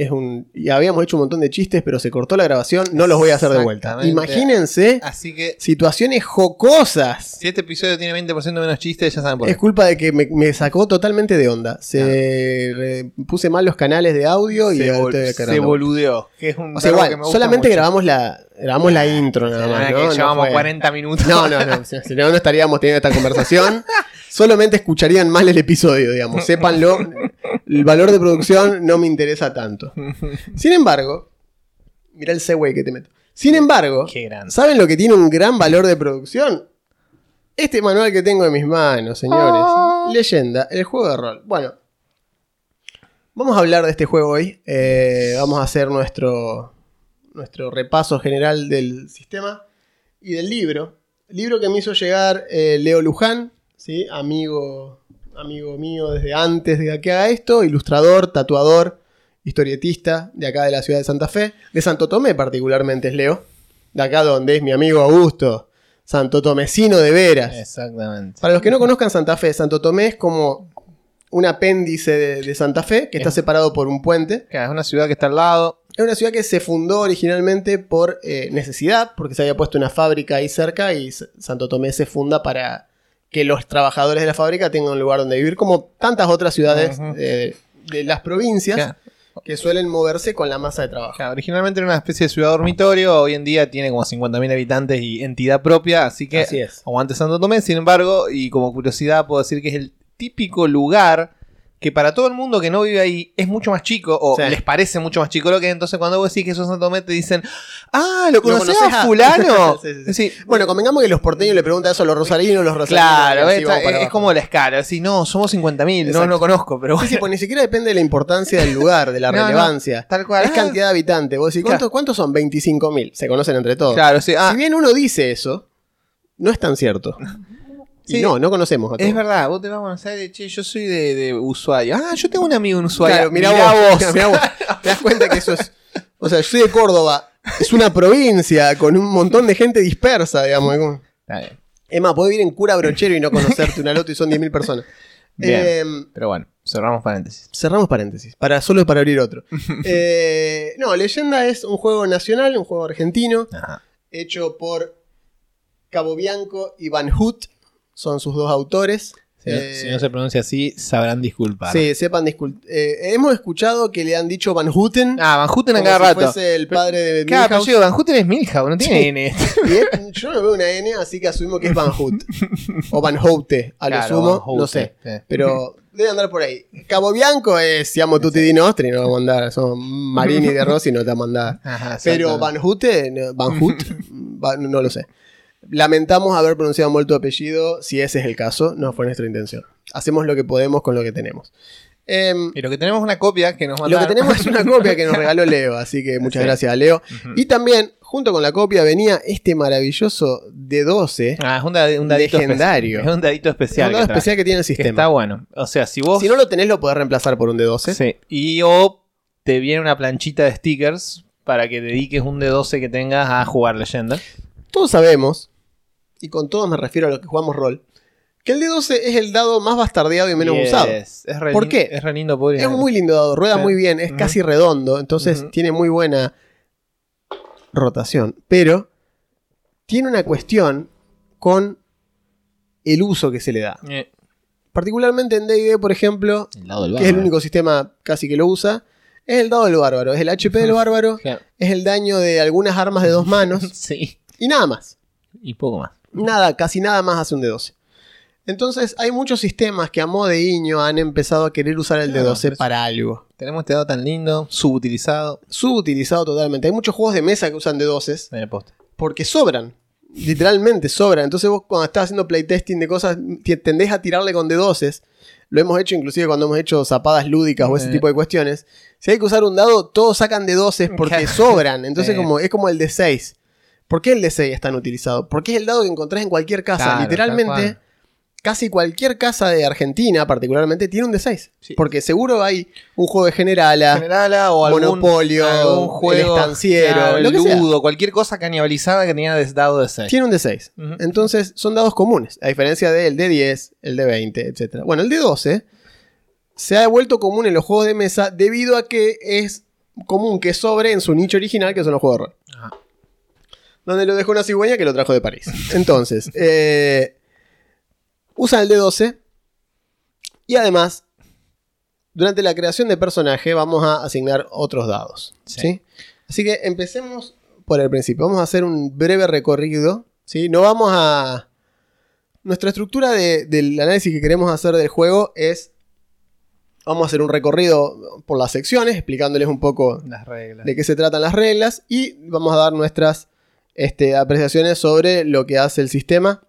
Es un, y habíamos hecho un montón de chistes, pero se cortó la grabación. No los voy a hacer de vuelta. Imagínense Así que situaciones jocosas. si este episodio tiene 20% menos chistes, ya saben por qué. Es culpa de que me, me sacó totalmente de onda. Se puse mal los canales de audio y se, estoy se boludeó. Que es un O sea, igual, que me gusta solamente mucho. grabamos la grabamos la intro nada más. Ah, ¿no? que No llevamos fue- 40 minutos. No, no, no. Si no, no estaríamos teniendo esta conversación. Solamente escucharían mal el episodio, digamos. Sépanlo. El valor de producción no me interesa tanto. Sin embargo, mira el segue que te meto. Sin embargo, Qué grande. ¿saben lo que tiene un gran valor de producción? Este manual que tengo en mis manos, señores. Ah. Leyenda, el juego de rol. Bueno, vamos a hablar de este juego hoy. Eh, vamos a hacer nuestro, nuestro repaso general del sistema y del libro. Libro que me hizo llegar eh, Leo Luján, ¿sí? amigo, amigo mío desde antes de que haga esto, ilustrador, tatuador, historietista de acá de la ciudad de Santa Fe, de Santo Tomé particularmente es Leo, de acá donde es mi amigo Augusto, Santo Tomecino de veras. Exactamente. Para los que no conozcan Santa Fe, Santo Tomé es como un apéndice de, de Santa Fe que está Es- separado por un puente. Es una ciudad que está al lado. Es una ciudad que se fundó originalmente por eh, necesidad, porque se había puesto una fábrica ahí cerca y Santo Tomé se funda para que los trabajadores de la fábrica tengan un lugar donde vivir, como tantas otras ciudades de las provincias Claro, que suelen moverse con la masa de trabajo. claro, originalmente era una especie de ciudad dormitorio. Hoy en día tiene como 50.000 habitantes y entidad propia. Así que Así es. aguante Santo Tomé. Sin embargo, y como curiosidad, puedo decir que es el típico lugar que para todo el mundo que no vive ahí es mucho más chico o Sí. les parece mucho más chico lo que es. Entonces, cuando vos decís que sos Santo Tomé, te dicen, ah, ¿lo conocés conocés a a-" Fulano? Sí, sí, Bueno, convengamos que los porteños le preguntan eso a los rosarinos, los rosarinos. Claro, así esta- es, como la escala. Si no, somos 50.000, no lo conozco, pero Sí, sí, pues ni siquiera depende de la importancia del lugar, de la No, no, relevancia. tal cual. Es Ah, cantidad de habitantes. Vos decís, ¿cuántos, Claro. ¿cuántos son? 25.000. Se conocen entre todos. Claro, sí. Ah, Si bien uno dice eso, no es tan cierto. Y Sí. no, no conocemos a todos. es verdad, vos te vas a Buenos Aires, che, yo soy de, de Ushuaia. Ah, yo tengo un amigo en Ushuaia. Claro, mirá, Mirá vos. vos. mirá vos. Te das cuenta que eso es. O sea, yo soy de Córdoba. Es una provincia con un montón de gente dispersa, digamos. Está bien. Es más, puedo vivir en cura brochero y no conocerte una loto y son 10.000 personas. Bien. Eh, Pero bueno, cerramos paréntesis. Cerramos paréntesis, para, solo para abrir otro. Eh, no, Leyenda es un juego nacional, un juego argentino, Ajá. hecho por Cabo Bianco y Van Hoot, son sus dos autores. Si, no, Eh, si no se pronuncia así, sabrán disculpar. Sí, sepan disculpar. hemos escuchado que le han dicho Van Houten. Ah, Van Houten a cada si rato. fuese el padre de Claro, pero Milhouse. yo digo, Van Houten es Milhouse, no tiene N. Y es- yo no veo una N, así que asumimos que es Van Hout. o Van Houte, a lo Claro, sumo, Van Houten, no sé. sí. Pero debe andar por ahí. Cabo Bianco es Siamo Tutti di Nostri, no vamos a mandar. Son Marini de Rossi, no te vamos a mandar. Ajá, Pero. Van Houte, no, Van Hout, va- no lo sé. Lamentamos haber pronunciado mal tu apellido, si ese es el caso, no fue nuestra intención. Hacemos lo que podemos con lo que tenemos. Em, Y lo que tenemos es una copia que nos lo mandaron. que tenemos es una copia que nos regaló Leo, así que muchas Sí. gracias a Leo. Y también, junto con la copia, venía este maravilloso D12, Ah, es un, da- un dadito Legendario. Es un dadito especial. un dado que especial que tiene el que sistema. está bueno. O sea, si vos. Si no lo tenés, lo podés reemplazar por un D12. Sí. Y o te viene una planchita de stickers para que dediques un D12 que tengas a jugar leyenda. Todos sabemos, y con todos me refiero a los que jugamos rol, que el D12 es el dado más bastardeado y menos Yes. usado. Es re ¿Por qué? Es re lindo poder Es un muy lindo dado, rueda Sí. muy bien, es casi redondo, entonces tiene muy buena rotación. Pero tiene una cuestión con el uso que se le da. Eh, Particularmente en DD, por ejemplo, el lado del que es el único sistema casi que lo usa, es el dado del bárbaro. Es el HP del bárbaro, Claro. es el daño de algunas armas de dos manos Sí. y nada más. Y poco más. Nada, casi nada más hace un D12. Entonces hay muchos sistemas que a modo de guiño han empezado a querer usar el Claro, D12 pues. para algo. Tenemos este dado tan lindo, subutilizado. Subutilizado totalmente. Hay muchos juegos de mesa que usan D12 En el poste. porque sobran. Literalmente sobran. Entonces vos cuando estás haciendo playtesting de cosas tendés a tirarle con D12 lo hemos hecho inclusive cuando hemos hecho zapadas lúdicas o ese Eh. tipo de cuestiones. Si hay que usar un dado, todos sacan de 12 porque sobran. Entonces Eh. como, es como el de 6. ¿Por qué el de 6 es tan utilizado? Porque es el dado que encontrás en cualquier casa. Claro, Literalmente, casi cualquier casa de Argentina, particularmente, tiene un de 6. Sí. Porque seguro hay un juego de Generala, Generala o algún, Monopolio, algún juego, el estanciero, claro, lo que sea. ludo, cualquier cosa canibalizada que tenía dado de 6. tiene un de 6. Ujú. Entonces son dados comunes, a diferencia del de 10, el de 20, etc. Bueno, el de 12 se ha vuelto común en los juegos de mesa debido a que es común que sobre en su nicho original, que son los juegos de rol. Ajá. Donde lo dejó una cigüeña que lo trajo de París. Entonces, eh, usan el de 12 y además, durante la creación de personaje vamos a asignar otros dados. Sí. ¿sí? Así que empecemos por el principio. Vamos a hacer un breve recorrido. ¿sí? No vamos a... Nuestra estructura de- del análisis que queremos hacer del juego es... Vamos a hacer un recorrido por las secciones, explicándoles un poco Las reglas. de qué se tratan las reglas y vamos a dar nuestras este, apreciaciones sobre lo que hace el sistema,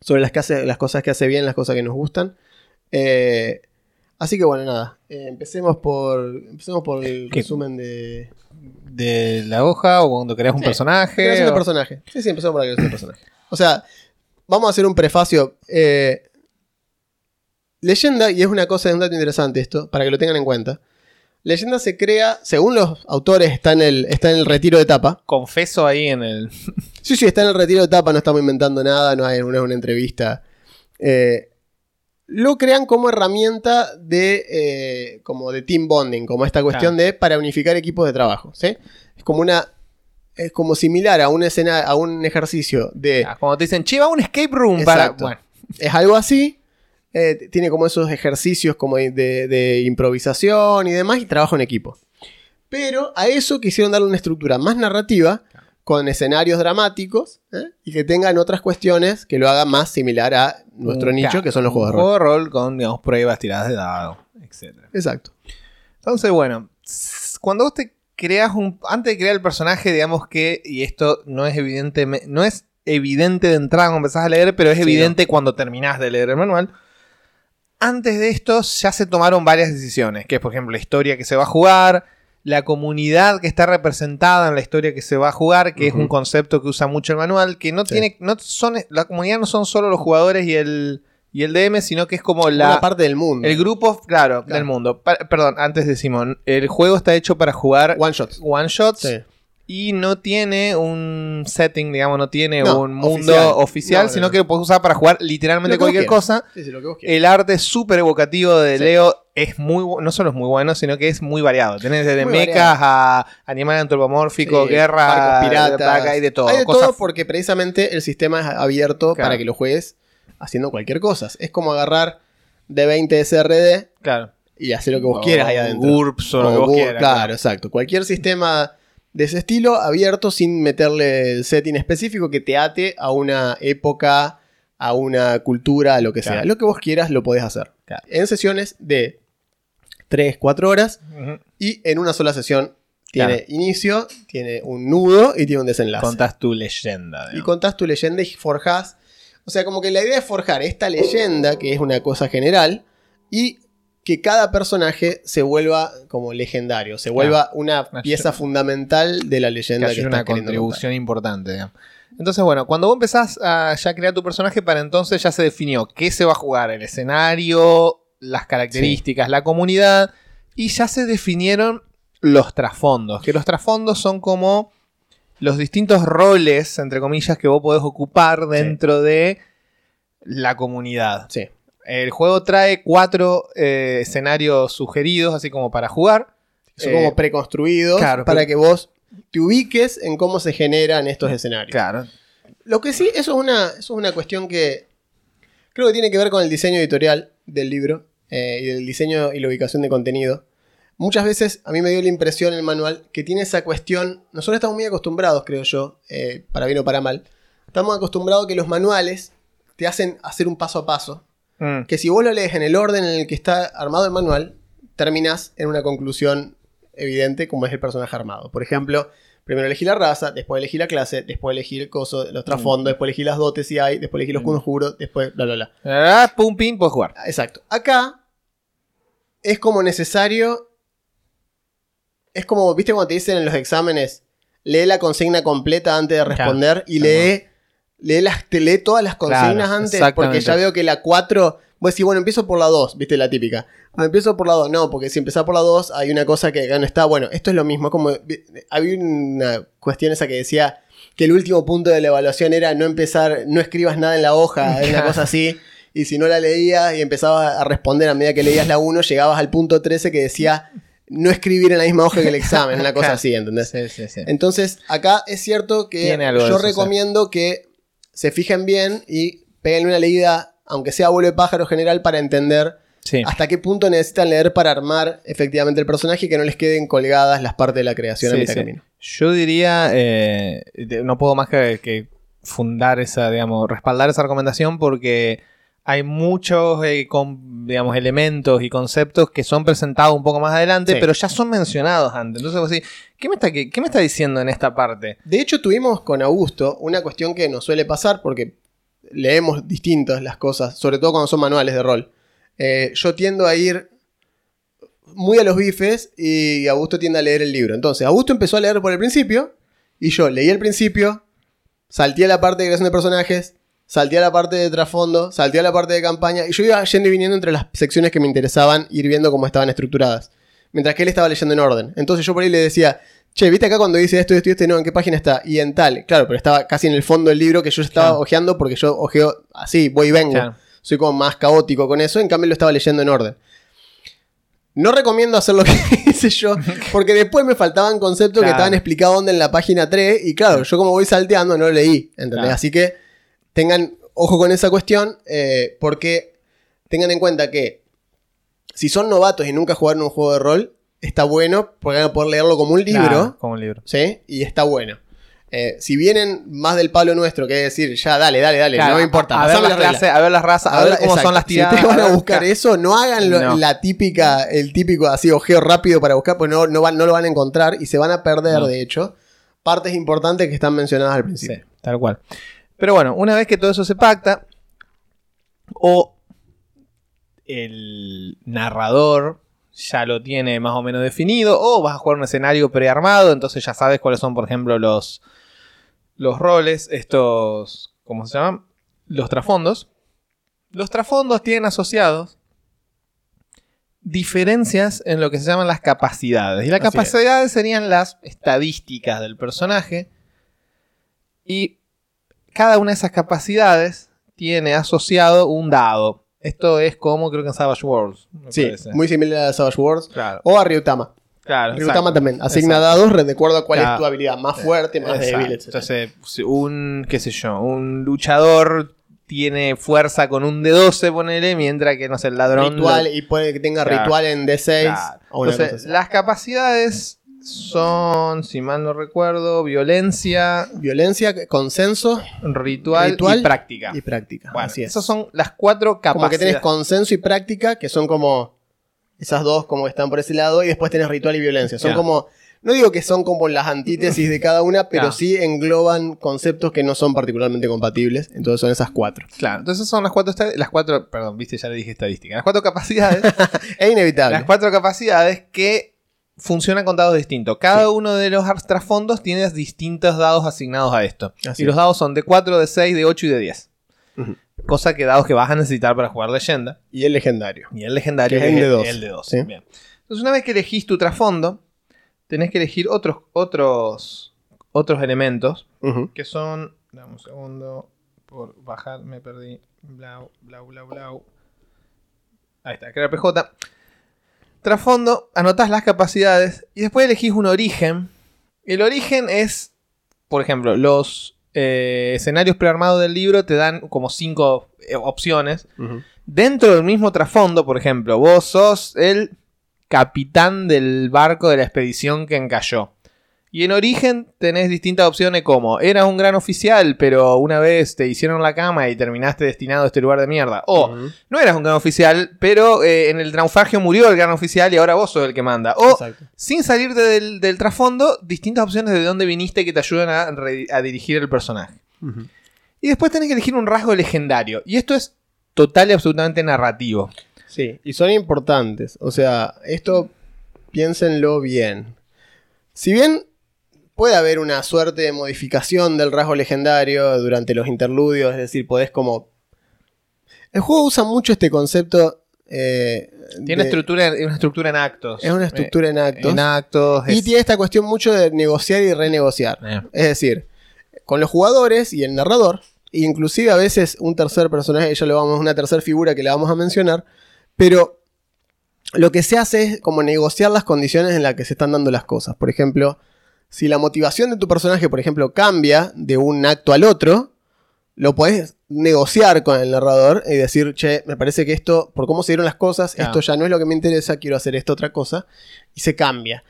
sobre las, que hace- las cosas que hace bien, las cosas que nos gustan. Eh, así que bueno, nada, eh, empecemos, por, empecemos por el ¿Qué? resumen de De la hoja o cuando creas un Sí, personaje. creación de o- personaje. Sí, sí, empezamos por la creación de personaje. O sea, vamos a hacer un prefacio. eh, leyenda, y es una cosa, es un dato interesante esto, para que lo tengan en cuenta. Leyenda se crea, según los autores, está en el, está en el retiro de etapa. Confeso ahí en el. Sí, sí, está en el retiro de etapa, no estamos inventando nada, no hay una, una entrevista. Eh, lo crean como herramienta de, eh, como de team bonding, como esta cuestión de para unificar equipos de trabajo. ¿sí? Es como una. Es como similar a un escena, a un ejercicio de. Ah, Cuando te dicen, che, va a un escape room para. Exacto. Bueno, Es algo así. Eh, tiene como esos ejercicios como de, de- de improvisación y demás, y trabajo en equipo. Pero a eso quisieron darle una estructura más narrativa, con escenarios dramáticos, ¿eh? y que tengan otras cuestiones que lo hagan más similar a nuestro un- nicho, claro, que son los juegos de rol. Juego de rol con, digamos, pruebas, tiradas de dado, etc. Exacto. Entonces, bueno, cuando vos te creas un. Antes de crear el personaje, digamos que. Y esto no es evidente. No es evidente de entrada cuando empezás a leer, pero es Sí, evidente cuando terminás de leer el manual. Antes de esto ya se tomaron varias decisiones, que es por ejemplo la historia que se va a jugar, la comunidad que está representada en la historia que se va a jugar, que es un concepto que usa mucho el manual, que no Sí. tiene, no son, la comunidad no son solo los jugadores y el, y el DM, sino que es como la, Una parte del mundo. el grupo, claro, Claro. del mundo. Pa- perdón, antes de Simón, el juego está hecho para jugar One shots. one shots Sí. Y no tiene un setting, digamos, no tiene No, un mundo oficial. oficial, No, no, sino no. que lo puedes usar para jugar literalmente Lo cualquier cosa. Sí, sí, lo. El arte súper evocativo de Sí. Leo. Es muy no solo es muy bueno, sino que es muy variado. Tenés desde Muy mechas a animales antropomórficos, Sí, guerra, piratas. hay de todo. Hay de cosas- todo porque precisamente el sistema es abierto Claro. para que lo juegues haciendo cualquier cosa. Es como agarrar de 20 SRD claro. y hacer lo que vos quieras ahí adentro. GURPS o lo que O vos quieras. Claro, exacto. Cualquier sistema de ese estilo abierto sin meterle el setting específico que te ate a una época, a una cultura, a lo que sea. Lo que vos quieras lo podés hacer. Claro. En sesiones de 3, 4 horas y en una sola sesión tiene Claro. inicio, tiene un nudo y tiene un desenlace. Contás tu leyenda. y contás tu leyenda y forjás. O sea, como que la idea es forjar esta leyenda, que es una cosa general, y que cada personaje se vuelva como legendario, se vuelva una Una- pieza fundamental de la que leyenda que, estás una contribución importante. Entonces, bueno, cuando vos empezás a ya crear tu personaje, para entonces ya se definió qué se va a jugar, el escenario, las características, la comunidad, y ya se definieron los trasfondos, que los trasfondos son como los distintos roles, entre comillas, que vos podés ocupar dentro de la comunidad. Sí, El juego trae cuatro eh, escenarios sugeridos, así como para jugar. son Eh, como preconstruidos claro, para pero- que vos te ubiques en cómo se generan estos escenarios. Claro. Lo que sí, eso es una, eso es una cuestión que creo que tiene que ver con el diseño editorial del libro eh, y del diseño y la ubicación de contenido. Muchas veces a mí me dio la impresión el manual que tiene esa cuestión. Nosotros estamos muy acostumbrados, creo yo, eh, para bien o para mal. Estamos acostumbrados a que los manuales te hacen hacer un paso a paso. Mm. Que si vos lo lees en el orden en el que está armado el manual, terminas en una conclusión evidente como es el personaje armado. Por ejemplo, Primero elegí la raza, después elegí la clase, después elegí el coso, los trasfondos, después elegí las dotes si hay, después elegí los Mm. conjuros, después bla bla bla. Ah, pum, pim, puedes jugar. Exacto. Acá es como necesario. Es como, ¿viste cuando te dicen en los exámenes? Lee la consigna completa antes de responder y lee, lee, las, te lee todas las consignas Claro, antes. Porque ya veo que la 4. Vos decís, bueno, empiezo por la 2, ¿viste? La típica. Ah, empiezo por la 2. No, porque si empezás por la 2, hay una cosa que acá no está. Bueno, esto es lo mismo. es Como, había una cuestión esa que decía que el último punto de la evaluación era no empezar, no escribas nada en la hoja, una cosa así. Y si no la leías y empezabas a responder a medida que leías la 1, llegabas al punto 13 que decía no escribir en la misma hoja que el examen, una cosa así, ¿entendés? Sí, sí, sí. Entonces, acá es cierto que yo recomiendo que se fijen bien y peguen una leída, aunque sea vuelo de pájaro general, para entender Sí. hasta qué punto necesitan leer para armar efectivamente el personaje y que no les queden colgadas las partes de la creación a mitad sí. camino. Yo diría, eh, no puedo más que, que fundar esa, digamos, respaldar esa recomendación porque hay muchos, eh, con- digamos, elementos y conceptos que son presentados un poco más adelante, Sí. pero ya son mencionados antes. Entonces vos decís, ¿qué me, está, qué, qué me está diciendo en esta parte? De hecho, tuvimos con Augusto una cuestión que nos suele pasar porque leemos distintas las cosas, sobre todo cuando son manuales de rol. Eh, yo tiendo a ir muy a los bifes y Augusto tiende a leer el libro. Entonces, Augusto empezó a leer por el principio y yo leí el principio, salté a la parte de creación de personajes, salté a la parte de trasfondo, salté a la parte de campaña y yo iba yendo y viniendo entre las secciones que me interesaban, ir viendo cómo estaban estructuradas. Mientras que él estaba leyendo en orden. Entonces yo por ahí le decía, che, ¿viste acá cuando dice esto, esto y esto? No, ¿en qué página está? Y en tal. Claro, pero estaba casi en el fondo del libro que yo estaba Claro. ojeando porque yo ojeo así, voy y vengo. Claro. Soy como más caótico con eso, en cambio lo estaba leyendo en orden. No recomiendo hacer lo que hice yo, porque después me faltaban conceptos que estaban explicados en la página 3, y claro, yo como voy salteando no leí, ¿entendés? Así que tengan ojo con esa cuestión, eh, porque tengan en cuenta que si son novatos y nunca jugaron un juego de rol, está bueno, porque van a poder leerlo como un libro, como un libro. ¿sí? Y está bueno. Eh, si vienen más del palo nuestro, que es decir, ya dale, dale, dale, Claro, no me importa, A, ver las clases, a ver las razas, a, ver cómo exacto, son las Si tiradas. ustedes van a buscar eso, no hagan lo- No. la típica, el típico así ojeo rápido para buscar, pues no, no, van- no lo van a encontrar y se van a perder, No. de hecho, partes importantes que están mencionadas al Sí, principio. tal cual. Pero bueno, una vez que todo eso se pacta, o el narrador ya lo tiene más o menos definido, o vas a jugar un escenario prearmado, entonces ya sabes cuáles son, por ejemplo, los, los roles, estos, ¿cómo se llaman? Los trasfondos. Los trasfondos tienen asociados diferencias en lo que se llaman las capacidades. Y las Así es. capacidades serían las estadísticas del personaje. Y cada una de esas capacidades tiene asociado un dado. Esto es como creo que en Savage Worlds. Sí, parece. muy similar a Savage claro. o a Ryutama. Claro, Ryutama exacto. también asigna dados de acuerdo a cuál es tu habilidad, más fuerte, más Exacto. débil, etc. Entonces, un, qué sé yo, un luchador tiene fuerza con un D12, ponele, mientras que, no sé, el ladrón... ritual lo- y puede que tenga Claro. ritual en D6 Claro. o una Entonces, las capacidades son, si mal no recuerdo, violencia, Violencia, consenso ritual, Ritual y práctica. y práctica. Bueno, así es. esas son las cuatro capacidades. Como que tenés consenso y práctica, que son como esas dos como que están por ese lado, y después tenés ritual y violencia. Son como, no digo que son como las antítesis de cada una, pero sí engloban conceptos que no son particularmente compatibles. Entonces son esas cuatro. Claro, entonces son las cuatro, las cuatro, perdón, viste, ya le dije estadística. Las cuatro capacidades, Es inevitable. las cuatro capacidades que funcionan con dados distintos. Cada uno de los trasfondos tiene distintos dados asignados a esto. Así y los dados son de 4, de 6, de 8 y de 10. Ujú. Cosa que dados que vas a necesitar para jugar leyenda. Y el legendario. Y el legendario Que es el de es dos. el de 2. Sí. Bien. Entonces, una vez que elegís tu trasfondo, tenés que elegir otros, otros, otros elementos que son. Dame un segundo. Por bajar, me perdí. Blau, blau, blau, blau. Ahí está, crear PJ. Trasfondo, anotás las capacidades y después elegís un origen. El origen es, por ejemplo, los eh, escenarios prearmados del libro te dan como cinco eh, opciones. Dentro del mismo trasfondo, por ejemplo, vos sos el capitán del barco de la expedición que encalló. Y en origen tenés distintas opciones como eras un gran oficial, pero una vez te hicieron la cama y terminaste destinado a este lugar de mierda. O no eras un gran oficial, pero eh, en el naufragio murió el gran oficial y ahora vos sos el que manda. O Exacto. sin salirte del, del trasfondo, distintas opciones de dónde viniste que te ayudan a, re- a dirigir el personaje. Y después tenés que elegir un rasgo legendario. Y esto es total y absolutamente narrativo. Sí, y son importantes. O sea, esto piénsenlo bien. Si bien puede haber una suerte de modificación del rasgo legendario durante los interludios, es decir, podés como... El juego usa mucho este concepto... eh, Tiene de- estructura, una estructura en actos. Es una estructura en Eh, actos. En actos. y tiene esta cuestión mucho de negociar y renegociar. Eh, Es decir, con los jugadores y el narrador, e inclusive a veces un tercer personaje, ya lo vamos, una tercera figura que la vamos a mencionar, pero lo que se hace es como negociar las condiciones en las que se están dando las cosas. Por ejemplo, si la motivación de tu personaje, por ejemplo, cambia de un acto al otro, lo puedes negociar con el narrador y decir, che, me parece que esto, por cómo se dieron las cosas, Claro. esto ya no es lo que me interesa, quiero hacer esta otra cosa, y se cambia.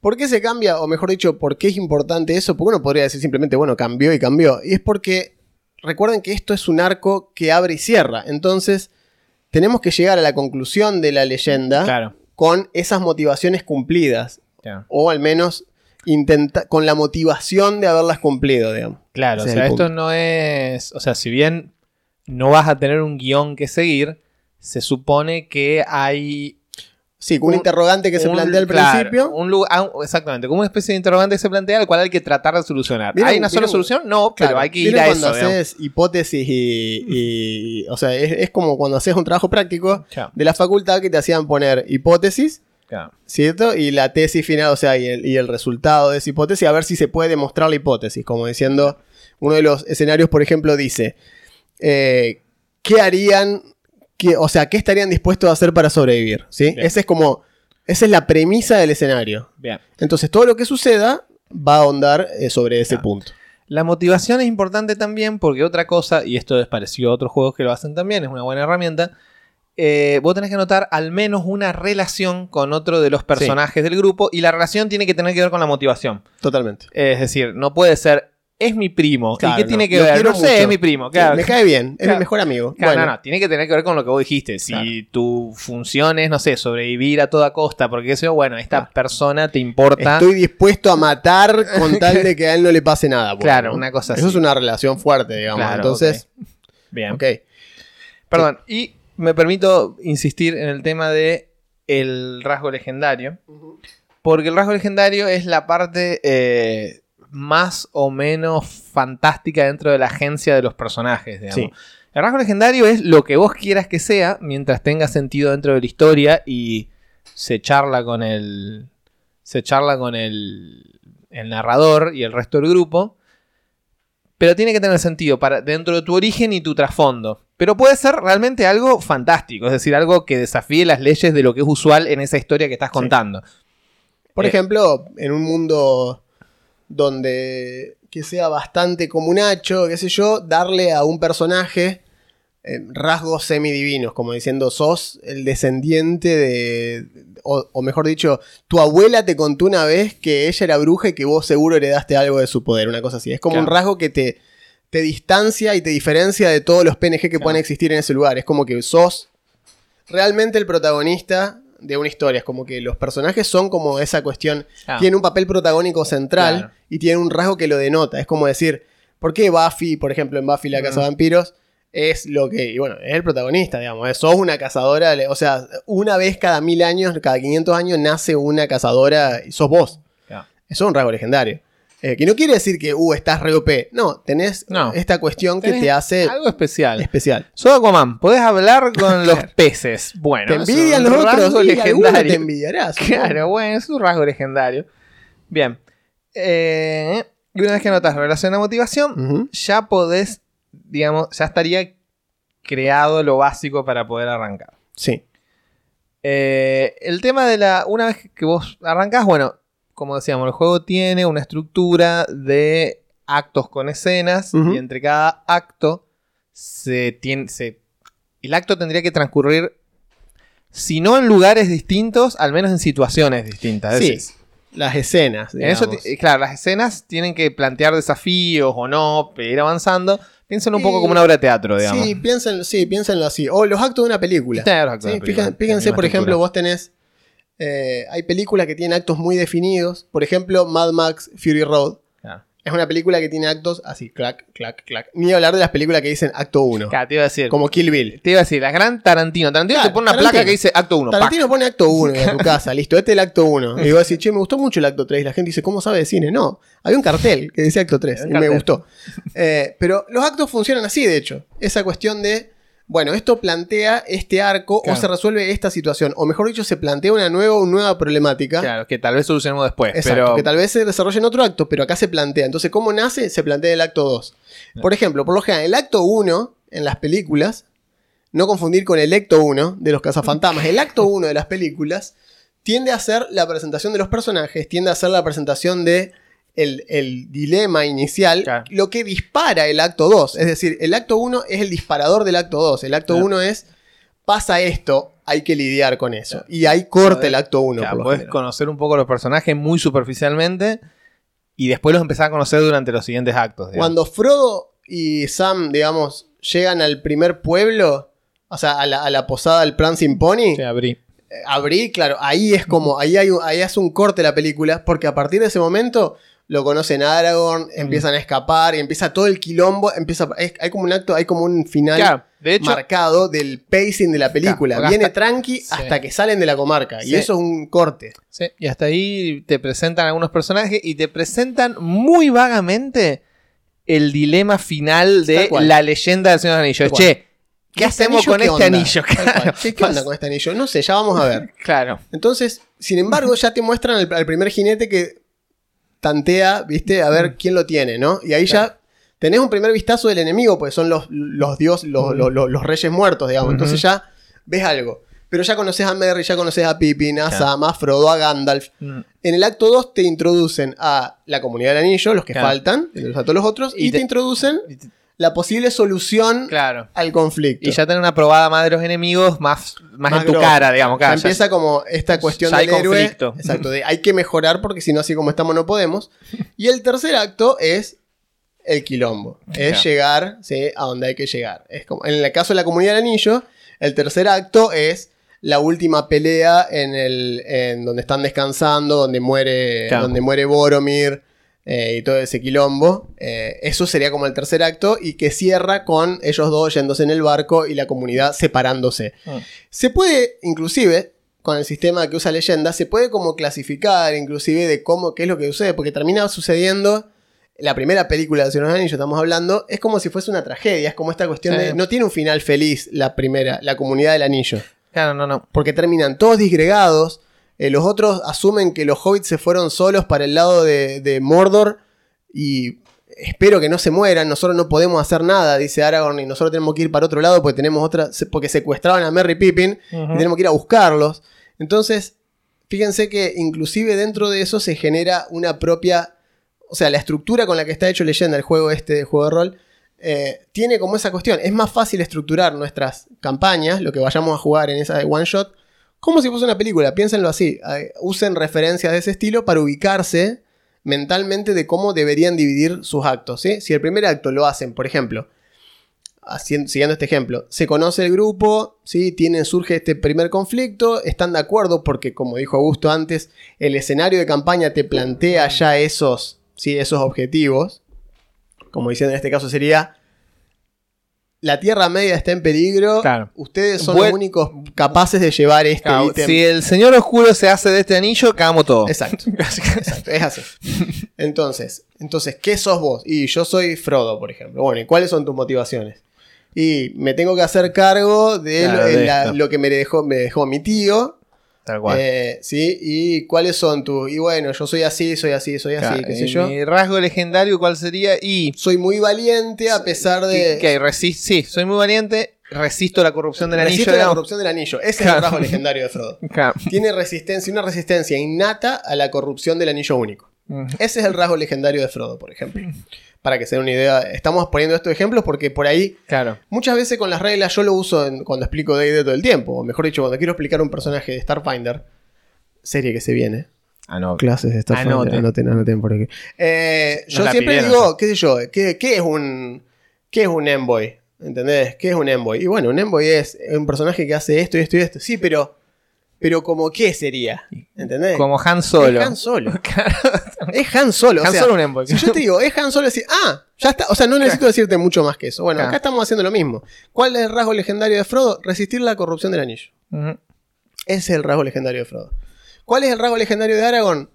¿Por qué se cambia? O mejor dicho, ¿por qué es importante eso? Porque uno podría decir simplemente, bueno, cambió y cambió. Y es porque recuerden que esto es un arco que abre y cierra. Entonces, tenemos que llegar a la conclusión de la leyenda Claro. con esas motivaciones cumplidas. Claro. O al menos intenta con la motivación de haberlas cumplido, digamos. Claro, Ese o sea, esto punto. no es. O sea, si bien no vas a tener un guion que seguir, se supone que hay. Sí, un, Un- interrogante que se plantea al claro, principio. un lugar, ah, exactamente, como una especie de interrogante que se plantea, al cual hay que tratar de solucionar. ¿Vieron- ¿Hay una sola solución? No, pero Claro, hay que ir ¿vieron a cuando eso. haces hipótesis y, y- O sea, es, es como cuando haces un trabajo práctico de la facultad que te hacían poner hipótesis claro. ¿Cierto? Y la tesis final, o sea, y el, y el resultado de esa hipótesis, a ver si se puede demostrar la hipótesis. Como diciendo, uno de los escenarios, por ejemplo, dice, eh, ¿qué harían? qué- o sea, ¿qué estarían dispuestos a hacer para sobrevivir? ¿Sí? Bien. Esa es como, esa es la premisa del escenario. Bien. Entonces, todo lo que suceda va a ahondar eh, sobre ese Claro. punto. La motivación es importante también porque otra cosa, y esto es parecido a otros juegos que lo hacen también, es una buena herramienta. Eh, vos tenés que notar al menos una relación con otro de los personajes del grupo y la relación tiene que tener que ver con la motivación. Totalmente. Es decir, no puede ser, es mi primo. Claro, ¿Y qué tiene que lo ver? No sé, mucho. es mi primo. Sí, Claro. me cae bien, es Claro. mi mejor amigo. Claro, bueno, no, no, tiene que tener que ver con lo que vos dijiste. Si tu función es, no sé, sobrevivir a toda costa, porque eso, bueno, esta persona te importa. Estoy dispuesto a matar con tal de que a él no le pase nada. bueno, Claro, una cosa Eso así. es una relación fuerte, digamos. Entonces, Bien. ok. Perdón, y me permito insistir en el tema de el rasgo legendario. Porque el rasgo legendario es la parte eh, más o menos fantástica dentro de la agencia de los personajes, digamos. Sí. El rasgo legendario es lo que vos quieras que sea mientras tenga sentido dentro de la historia y se charla con el. Se charla con el, el narrador y el resto del grupo. Pero tiene que tener sentido para, dentro de tu origen y tu trasfondo. Pero puede ser realmente algo fantástico, es decir, algo que desafíe las leyes de lo que es usual en esa historia que estás contando. Por Eh, ejemplo, en un mundo donde que sea bastante comunacho, qué sé yo, darle a un personaje eh, rasgos semidivinos, como diciendo, sos el descendiente de... O, o mejor dicho, tu abuela te contó una vez que ella era bruja y que vos seguro heredaste algo de su poder, una cosa así. Es como Claro. un rasgo que te, te distancia y te diferencia de todos los PNG que Claro. pueden existir en ese lugar. Es como que sos realmente el protagonista de una historia. Es como que los personajes son como esa cuestión. Ah. Tienen un papel protagónico central Claro. y tienen un rasgo que lo denota. Es como decir, ¿por qué Buffy, por ejemplo, en Buffy la Casa Mm. de Vampiros, es lo que. Y bueno, es el protagonista, digamos. es- Sos una cazadora. le- O sea, una vez cada mil años, cada 500 años, nace una cazadora y sos vos. Eso es un rasgo legendario. Eh, que no quiere decir que, uh, estás re OP. No, tenés No. esta cuestión que te hace Algo especial. especial. Soy Aquaman, podés hablar con los peces. Bueno, Te envidian los rasgo otros te legendario. envidiará. supongo. Claro, bueno, es un rasgo legendario. Bien. Eh, y una vez que notas relación a motivación, ya podés, digamos, ya estaría creado lo básico para poder arrancar. Sí. Eh, el tema de la. Una vez que vos arrancás, bueno, como decíamos, el juego tiene una estructura de actos con escenas y entre cada acto se tiene. Se, el acto tendría que transcurrir, si no en lugares distintos, al menos en situaciones distintas. Sí. decir, las escenas. En eso, claro, las escenas tienen que plantear desafíos o no, ir avanzando. Piénsenlo un poco como una obra de teatro, digamos. Sí, piénsenlo, sí, piénsenlo así. O los actos de una película. Claro, actos de Sí, una película, fíjense, por ejemplo, vos tenés. eh, hay películas que tienen actos muy definidos. Por ejemplo, Mad Max Fury Road. Es una película que tiene actos así, clac, clac, clac. Ni hablar de las películas que dicen acto 1. Claro, te iba a decir. Como Kill Bill. Te iba a decir, la gran Tarantino. Tarantino Claro, te pone una Tarantino. placa que dice acto 1. Tarantino pone acto 1 en tu casa, listo, este es el acto 1. Y vos decís, che, me gustó mucho el acto 3. Y la gente dice, ¿cómo sabe de cine? No, había un cartel que decía acto 3 Un y me gustó. Eh, pero los actos funcionan así, de hecho. Esa cuestión de, bueno, esto plantea este arco Claro. o se resuelve esta situación. O mejor dicho, se plantea una nueva, una nueva problemática. Claro, que tal vez solucionemos después. Exacto, pero que tal vez se desarrolle en otro acto, pero acá se plantea. Entonces, ¿cómo nace? Se plantea el acto 2. Por ejemplo, por lo general, el acto 1 en las películas, no confundir con el acto 1 de los cazafantasmas, el acto 1 de las películas tiende a ser la presentación de los personajes, tiende a ser la presentación de el, el dilema inicial, Claro. lo que dispara el acto 2. Es decir, el acto 1 es el disparador del acto 2. El acto Claro. 1 es, pasa esto, hay que lidiar con eso. Y ahí corta el acto 1. Claro, por lo podés general. conocer un poco los personajes muy superficialmente y después los empezás a conocer durante los siguientes actos. digamos. Cuando Frodo y Sam, digamos, llegan al primer pueblo, o sea, a la, a la posada del Prancing Pony, Sí, abrí. eh, abrí, claro, ahí es como, ahí, hay, un- ahí hace un corte la película, porque a partir de ese momento lo conocen a Aragorn, empiezan a escapar y empieza todo el quilombo, empieza, es- hay como un acto, hay como un final Claro, de hecho, marcado del pacing de la película. Claro, porque Viene hasta- tranqui Sí. hasta que salen de la comarca, y Sí. eso es un corte. sí, y hasta ahí te presentan algunos personajes y te presentan muy vagamente el dilema final Tal de cual. la leyenda del Señor de los Anillos. Tal cual. Che, ¿qué ¿Y este hacemos anillo con qué este onda? anillo? Tal cual. Claro. ¿Qué, qué onda con este anillo? No sé, ya vamos a ver. Claro. Entonces, sin embargo, ya te muestran al, al primer jinete que tantea, ¿viste? A ver quién lo tiene, ¿no? Y ahí ya tenés un primer vistazo del enemigo, pues son los, los dios, los, los- los- los reyes muertos, digamos. Entonces ya ves algo. Pero ya conoces a Merry, ya conoces a Pippin, a Claro. Sam, a Frodo, a Gandalf. Mm. En el acto 2 te introducen a la comunidad del anillo, los que Claro. faltan, a todos los otros, y, Y te, te- introducen Y te- la posible solución Claro. al conflicto. Y ya tener una probada más de los enemigos, más, más, Más en tu grosso. cara, digamos. Ya- empieza como esta cuestión ya hay héroe. conflicto. Exacto, de hay que mejorar porque si no, así como estamos, no podemos. Y el tercer acto es el quilombo. Es Claro. llegar ¿sí? a donde hay que llegar. Es como, en el caso de la comunidad del anillo, el tercer acto es la última pelea en el. en donde están descansando, donde muere. Claro. donde muere Boromir. Eh, y todo ese quilombo. Eh, eso sería como el tercer acto. Y que cierra con ellos dos yéndose en el barco y la comunidad separándose. Mm. Se puede, inclusive, con el sistema que usa leyenda, se puede como clasificar, inclusive, de cómo, qué es lo que sucede, porque termina sucediendo. La primera película de Señor de los Anillos, estamos hablando, es como si fuese una tragedia, es como esta cuestión Sí. de. No tiene un final feliz la primera, la comunidad del anillo, Claro, no, no. porque terminan todos disgregados. Eh, los otros asumen que los hobbits se fueron solos para el lado de, de Mordor y espero que no se mueran. Nosotros no podemos hacer nada, dice Aragorn, y nosotros tenemos que ir para otro lado porque tenemos otra. porque secuestraban a Merry Pippin y tenemos que ir a buscarlos. Entonces, fíjense que inclusive dentro de eso se genera una propia, o sea, la estructura con la que está hecho leyenda el juego este de juego de rol, eh, tiene como esa cuestión. Es más fácil estructurar nuestras campañas, lo que vayamos a jugar en esa de one shot, como si fuese una película. Piénsenlo así. eh, usen referencias de ese estilo para ubicarse mentalmente de cómo deberían dividir sus actos. ¿sí? Si el primer acto lo hacen, por ejemplo, siguiendo este ejemplo, se conoce el grupo, ¿sí? Tienen, surge este primer conflicto, están de acuerdo porque, como dijo Augusto antes, el escenario de campaña te plantea ya esos, ¿sí? esos objetivos. Como diciendo en este caso sería, la Tierra Media está en peligro, Claro. ustedes son Buen- los únicos capaces de llevar este Claro, ítem. si el señor oscuro se hace de este anillo, cagamos todo. Exacto, exacto, es así. Entonces, entonces, ¿qué sos vos? Y yo soy Frodo, por ejemplo. Bueno, ¿y cuáles son tus motivaciones? Y me tengo que hacer cargo de, Claro, lo, de la- esto. lo que me dejó, me dejó mi tío. Tal cual. eh, ¿Sí? ¿Y cuáles son tus? Y bueno, yo soy así, soy así, soy así, Claro, qué sé yo. Mi rasgo legendario, ¿cuál sería? Y. Soy muy valiente a pesar de... que, que sí, soy muy valiente, resisto la corrupción del Resisto anillo. la digamos. corrupción del anillo. Ese es Claro. el rasgo legendario de Frodo. Claro. Tiene resistencia, una resistencia innata a la corrupción del anillo único. Ese es el rasgo legendario de Frodo, por ejemplo. Para que se den una idea, estamos poniendo estos ejemplos porque por ahí, Claro. muchas veces con las reglas yo lo uso en- cuando explico D&D todo el tiempo, o mejor dicho, cuando quiero explicar un personaje de Starfinder, serie que se viene. Ah, no. clases de Starfinder. Anoten. Anoten, anoten por aquí. Eh, yo siempre pidieron, digo, qué sé yo, ¿qué, qué es un qué es un envoy? ¿Entendés? ¿Qué es un envoy? Y bueno, un envoy es un personaje que hace esto y esto y esto. Sí, pero pero como qué sería? ¿Entendés? Como Han Solo. Es Han Solo. es Han Solo. o Han sea, Solo un. Si yo te digo, es Han Solo, decir, ah, ya está. O sea, no necesito decirte mucho más que eso. Bueno, acá estamos haciendo lo mismo. ¿Cuál es el rasgo legendario de Frodo? Resistir la corrupción del anillo. Ese es el rasgo legendario de Frodo. ¿Cuál es el rasgo legendario de Aragorn?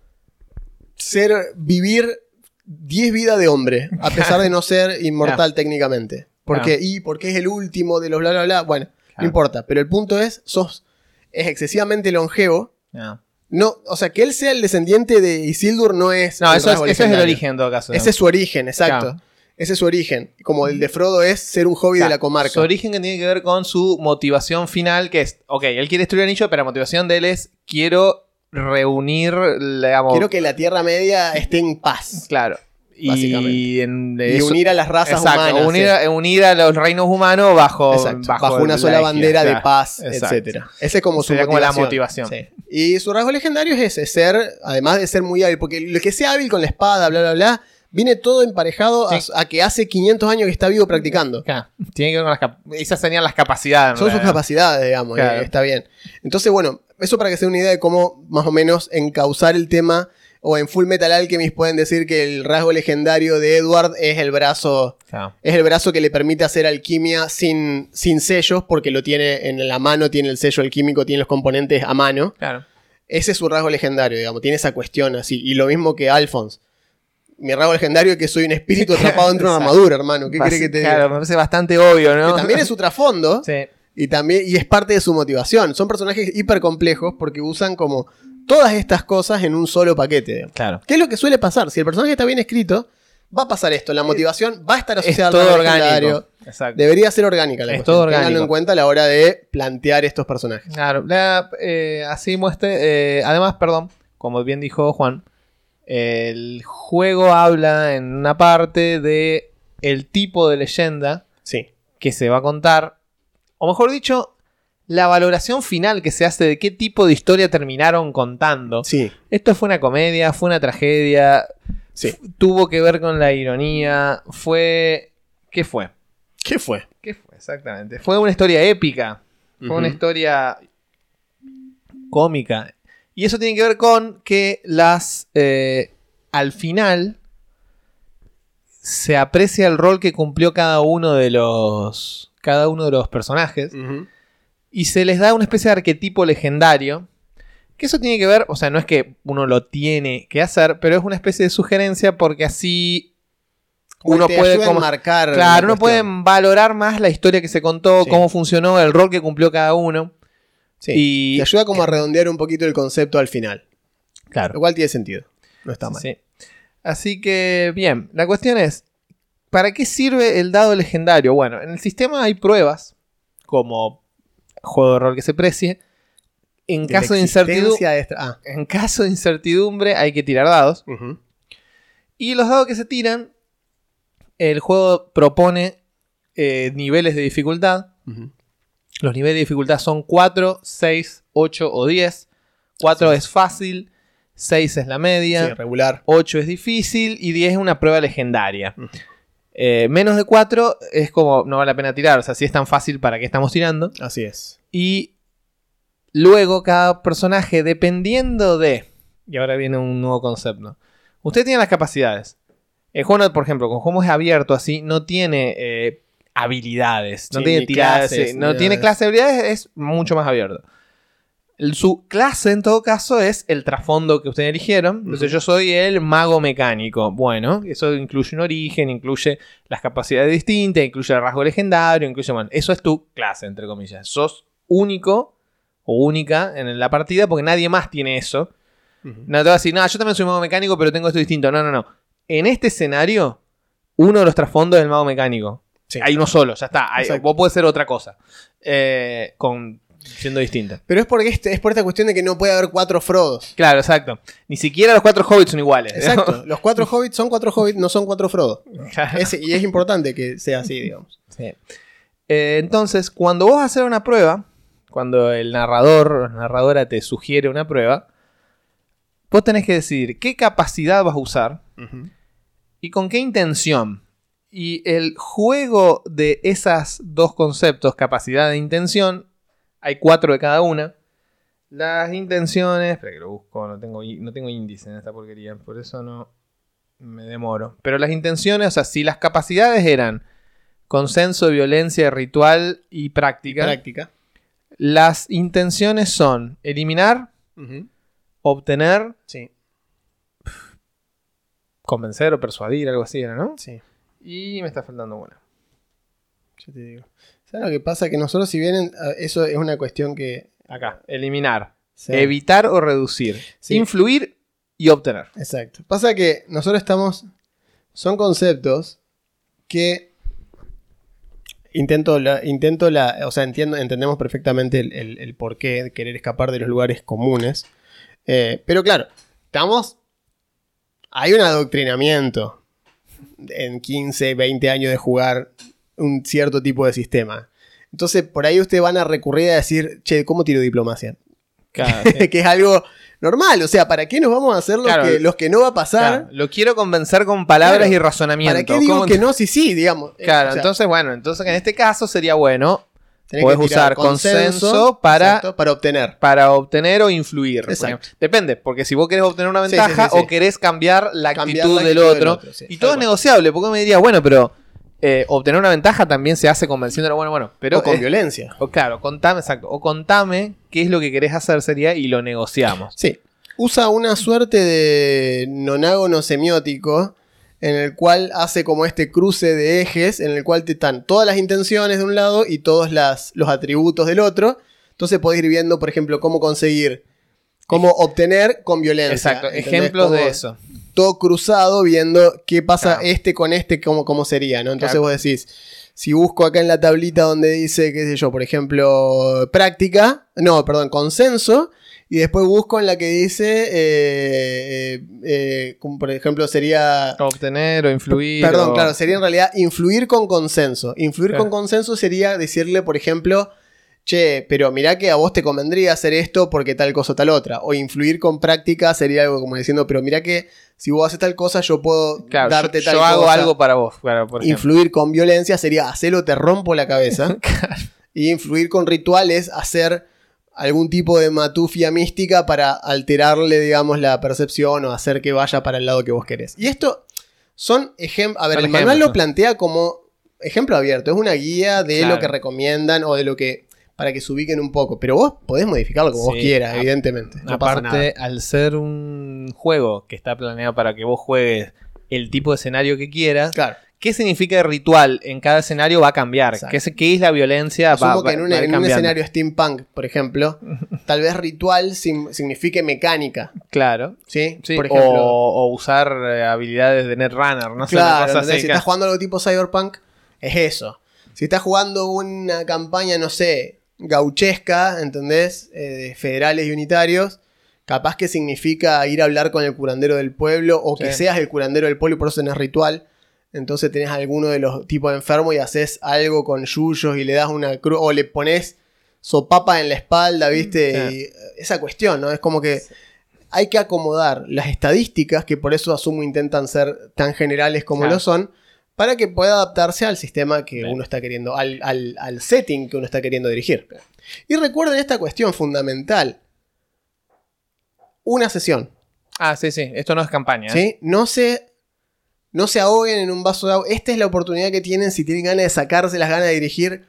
Ser, vivir 10 vidas de hombre, a pesar de no ser inmortal técnicamente. Porque, y porque es el último de los bla bla bla. Bueno, no importa. Pero el punto es, sos, es excesivamente longevo. No, No, o sea, que él sea el descendiente de Isildur no es. No, eso es, el origen en todo caso. Ese es su origen, exacto. Claro. Ese es su origen. Como el de Frodo es ser un hobby de la comarca. Su origen que tiene que ver con su motivación final, que es, ok, él quiere destruir el anillo, pero la motivación de él es, quiero reunir, digamos, Quiero que la Tierra Media esté en paz. claro. Y, en- Y eso- unir a las razas exacto, humanas. unir, sí. a, unir a los reinos humanos bajo, Exacto, bajo, bajo, una la sola bandera de claro. paz, etcétera. Ese es como su como la motivación. motivación. Sí. Y su rasgo legendario es ese, ser, además de ser muy hábil, porque lo que sea hábil con la espada, bla, bla, bla, viene todo emparejado a- Sí. a, que hace 500 años que está vivo practicando. Claro, Tiene que ver con las cap- esas serían las capacidades. Son sus capacidades, digamos, Claro. y está bien. Entonces, bueno, eso para que se den una idea de cómo más o menos encauzar el tema, o en Full Metal Alchemist pueden decir que el rasgo legendario de Edward es el brazo Claro. Es el brazo que le permite hacer alquimia sin, sin sellos, porque lo tiene en la mano, tiene el sello alquímico, tiene los componentes a mano. Claro. Ese es su rasgo legendario, digamos, tiene esa cuestión así. Y lo mismo que Alphonse. Mi rasgo legendario es que soy un espíritu atrapado dentro de una armadura, hermano. ¿Qué crees que te diga? Claro, me parece bastante obvio, ¿no? Que también es su trasfondo Sí. y, también, y es parte de su motivación. Son personajes hiper complejos porque usan como todas estas cosas en un solo paquete. digamos. Claro. ¿Qué es lo que suele pasar? Si el personaje está bien escrito, va a pasar esto. La motivación va a estar Es asociada al todo orgánico. Exacto. Debería ser orgánica la Es cuestión. todo Ténganlo orgánico. en cuenta a la hora de plantear estos personajes. Claro, la- eh, así muestre. eh, además, perdón, como bien dijo Juan, el juego habla en una parte de el tipo de leyenda Sí. que se va a contar, o mejor dicho, la valoración final que se hace de qué tipo de historia terminaron contando. Sí. Esto fue una comedia, fue una tragedia, Sí. tuvo que ver con la ironía, fue... ¿Qué fue? ¿Qué fue? ¿Qué fue exactamente? Fue una historia épica, fue una historia cómica. Y eso tiene que ver con que las. eh, al final. Se aprecia el rol que cumplió cada uno de los. Cada uno de los personajes. Y se les da una especie de arquetipo legendario. Que eso tiene que ver. O sea, no es que uno lo tiene que hacer. Pero es una especie de sugerencia. Porque así. Como Uno puede como- marcar. Claro, la uno puede valorar más la historia que se contó, Sí. cómo funcionó, el rol que cumplió cada uno. Sí. y- Te ayuda como a redondear un poquito el concepto al final. Claro. Lo cual tiene sentido. No está mal. Sí. Así que, bien, la cuestión es, ¿para qué sirve el dado legendario? Bueno, en el sistema hay pruebas, como juego de rol que se precie. En De caso de, incertidumbre, Ah. en caso de incertidumbre hay que tirar dados. ujú. Y los dados que se tiran, el juego propone eh, niveles de dificultad. Ujú. Los niveles de dificultad son 4, 6, 8 o 10. 4 Sí. es fácil, 6 es la media. Sí, regular. 8 es difícil y 10 es una prueba legendaria. Ujú. Eh, menos de 4 es como no vale la pena tirar, o sea, si es tan fácil, ¿para qué estamos tirando? Así es. Y luego cada personaje, dependiendo de... Y ahora viene un nuevo concepto. Usted tiene las capacidades. El juego, no- por ejemplo, con juegos abierto así, no tiene eh, habilidades, no Sí, tiene tiradas, clases, no tiene clase de habilidades, es mucho más abierto. Su clase, en todo caso, es el trasfondo que ustedes eligieron. Entonces, yo soy el mago mecánico. Bueno, eso incluye un origen, incluye las capacidades distintas, incluye el rasgo legendario, incluye. Bueno, eso es tu clase, entre comillas. Sos único o única en la partida porque nadie más tiene eso. No te vas a decir, no, yo también soy mago mecánico, pero tengo esto distinto. No, no, no. En este escenario, uno de los trasfondos es el mago mecánico. Sí. Hay uno solo, ya está. Hay- vos podés ser otra cosa. Eh, con, siendo distinta. Pero es porque este, es por esta cuestión de que no puede haber cuatro Frodos. Claro, exacto. Ni siquiera los cuatro hobbits son iguales. Exacto. Los cuatro hobbits son cuatro hobbits, no son cuatro Frodo. Claro. Ese- y es importante que sea así, digamos. Sí. Eh, entonces, cuando vos vas a hacer una prueba, cuando el narrador o la narradora te sugiere una prueba, vos tenés que decidir qué capacidad vas a usar y con qué intención. Y el juego de esas dos conceptos, capacidad e intención, hay cuatro de cada una. Las intenciones. Espera que lo busco, no tengo, no tengo índice en esta porquería, por eso no me demoro. Pero las intenciones, o sea, si las capacidades eran consenso, violencia, ritual y práctica. Práctica. Las intenciones son eliminar, obtener, Sí, convencer o persuadir, algo así era, ¿no? sí. Y me está faltando una. Yo te digo. ¿Sabes lo que pasa? Que nosotros, si bien a- eso es una cuestión que. Acá, eliminar, Sí. evitar o reducir, Sí. influir y obtener. Exacto. Pasa que nosotros estamos. Son conceptos que. Intento la. Intento la. O sea, entiendo, entendemos perfectamente el, el- el porqué de querer escapar de los lugares comunes. Eh, pero claro, estamos. Hay un adoctrinamiento en 15, 20 años de jugar un cierto tipo de sistema. Entonces, por ahí ustedes van a recurrir a decir, che, ¿cómo tiro diplomacia? Claro, sí. que es algo normal. O sea, ¿para qué nos vamos a hacer los, Claro. que, los que no va a pasar? Claro, Lo quiero convencer con palabras y razonamiento. ¿Para qué digo ¿Cómo- que no? Sí, sí, digamos. Eh, Claro, o sea, entonces, bueno, entonces en este caso sería bueno tirar usar consenso para- exacto, para obtener. para obtener o influir. Exacto. Depende, porque si vos querés obtener una ventaja sí, sí, sí. o querés cambiar la Cambiar actitud la del otro, del otro, y todo es negociable, porque me diría, bueno, pero eh, obtener una ventaja también se hace convenciéndolo, bueno, bueno, pero... o con es- violencia. o claro, contame, exacto, o contame qué es lo que querés hacer sería y lo negociamos. Sí. Usa una suerte de nonágono semiótico en el cual hace como este cruce de ejes en el cual te están todas las intenciones de un lado y todos las, los atributos del otro. Entonces podés ir viendo, por ejemplo, cómo conseguir, cómo obtener con violencia. Exacto, ¿entendés? ejemplos de eso. Todo cruzado viendo qué pasa Claro. este con este, cómo, cómo sería, ¿no? Entonces Claro. vos decís, si busco acá en la tablita donde dice, qué sé yo, por ejemplo, práctica, no, perdón, consenso, y después busco en la que dice, eh, eh, eh, como por ejemplo sería... Obtener o influir. Perdón, o- claro, sería en realidad influir con consenso. Influir Claro. con consenso sería decirle, por ejemplo, che, pero mirá que a vos te convendría hacer esto porque tal cosa o tal otra. O influir con práctica sería algo como diciendo, pero mirá que si vos haces tal cosa, yo puedo Claro, darte yo, tal yo cosa. hago algo para vos, claro, por ejemplo. Influir con violencia sería hacerlo, te rompo la cabeza. y influir con rituales, hacer algún tipo de matufia mística para alterarle, digamos, la percepción o hacer que vaya para el lado que vos querés. Y esto son ejemplos. A ver, Son el manual lo plantea como ejemplo abierto. Es una guía de Claro. lo que recomiendan o de lo que. Para que se ubiquen un poco. Pero vos podés modificarlo como vos Sí, quieras, a- evidentemente. No pasa nada. Aparte, al ser un juego que está planeado para que vos juegues el tipo de escenario que quieras, Claro. ¿qué significa ritual en cada escenario va a cambiar? ¿Qué es, qué es la violencia? Va, va- que en, un, va en escenario steampunk, por ejemplo, tal vez ritual sim- signifique mecánica. Claro. ¿Sí? Sí, por ejemplo. o, o usar eh, habilidades de Netrunner, no sé, Claro, así. si claro. estás jugando algo tipo Cyberpunk, es eso. Si estás jugando una campaña, no sé, gauchesca, ¿entendés? Eh, de federales y unitarios, capaz que significa ir a hablar con el curandero del pueblo o que seas el curandero del pueblo y por eso tenés ritual. Entonces tenés alguno de los tipos enfermos y haces algo con yuyos y le das una cruz o le pones sopapa en la espalda, ¿viste? Sí. Y esa cuestión, ¿no? Es como que hay que acomodar las estadísticas, que por eso asumo intentan ser tan generales como Claro. lo son, para que pueda adaptarse al sistema que Bien. uno está queriendo, al, al- al setting que uno está queriendo dirigir. Y recuerden esta cuestión fundamental. Una sesión, Ah, sí, sí. Esto no es campaña. ¿eh? ¿sí? No se, no se ahoguen en un vaso de agua. Esta es la oportunidad que tienen si tienen ganas de sacarse las ganas de dirigir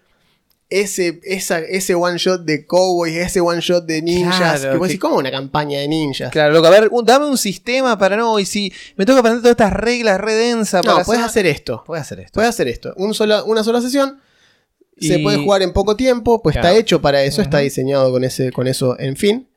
ese, esa- ese one shot de cowboys, ese one shot de ninjas. Claro, que vos decís, ¿cómo una campaña de ninjas? Claro, loco, a ver, un- dame un sistema para no, y si me toca aprender todas estas reglas re densas No, puedes hacer esto. Puedes hacer esto. Puedes hacer esto. Un una sola sesión. Se puede jugar en poco tiempo, pues Claro. está hecho para eso, está diseñado con, ese, con eso, en fin.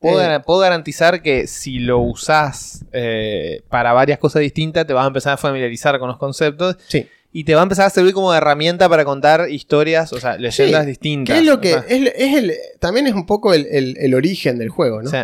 Puedo, Eh, puedo garantizar que si lo usás eh, para varias cosas distintas, te vas a empezar a familiarizar con los conceptos. Sí. Y te va a empezar a servir como herramienta para contar historias, o sea, leyendas Sí, distintas. Que es lo que. O sea, es, es el, también es un poco el, el- el origen del juego, ¿no? sí.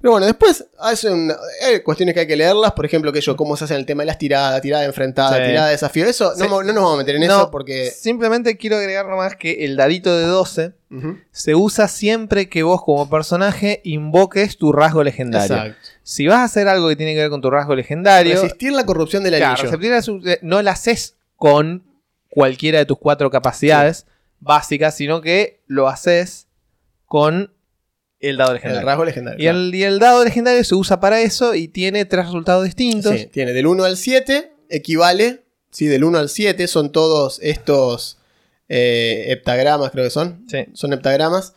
Pero bueno, después hay cuestiones que hay que leerlas, por ejemplo, que yo, cómo se hace el tema de las tiradas, tirada enfrentada, Sí. tirada de desafío. Eso no, no nos vamos a meter en No, eso porque. Simplemente quiero agregar nomás que el dadito de 12 Ujú. se usa siempre que vos como personaje invoques tu rasgo legendario. Exacto. Si vas a hacer algo que tiene que ver con tu rasgo legendario, Resistir la corrupción del claro, anillo. eh, no la haces con cualquiera de tus cuatro capacidades básicas, sino que lo haces con el dado el legendario. rasgo legendario. y, el, y el dado legendario se usa para eso y tiene tres resultados distintos. Sí, tiene del 1 al 7, equivale, sí, del 1 al 7 son todos estos eh, heptagramas, creo que son. Sí. Son heptagramas,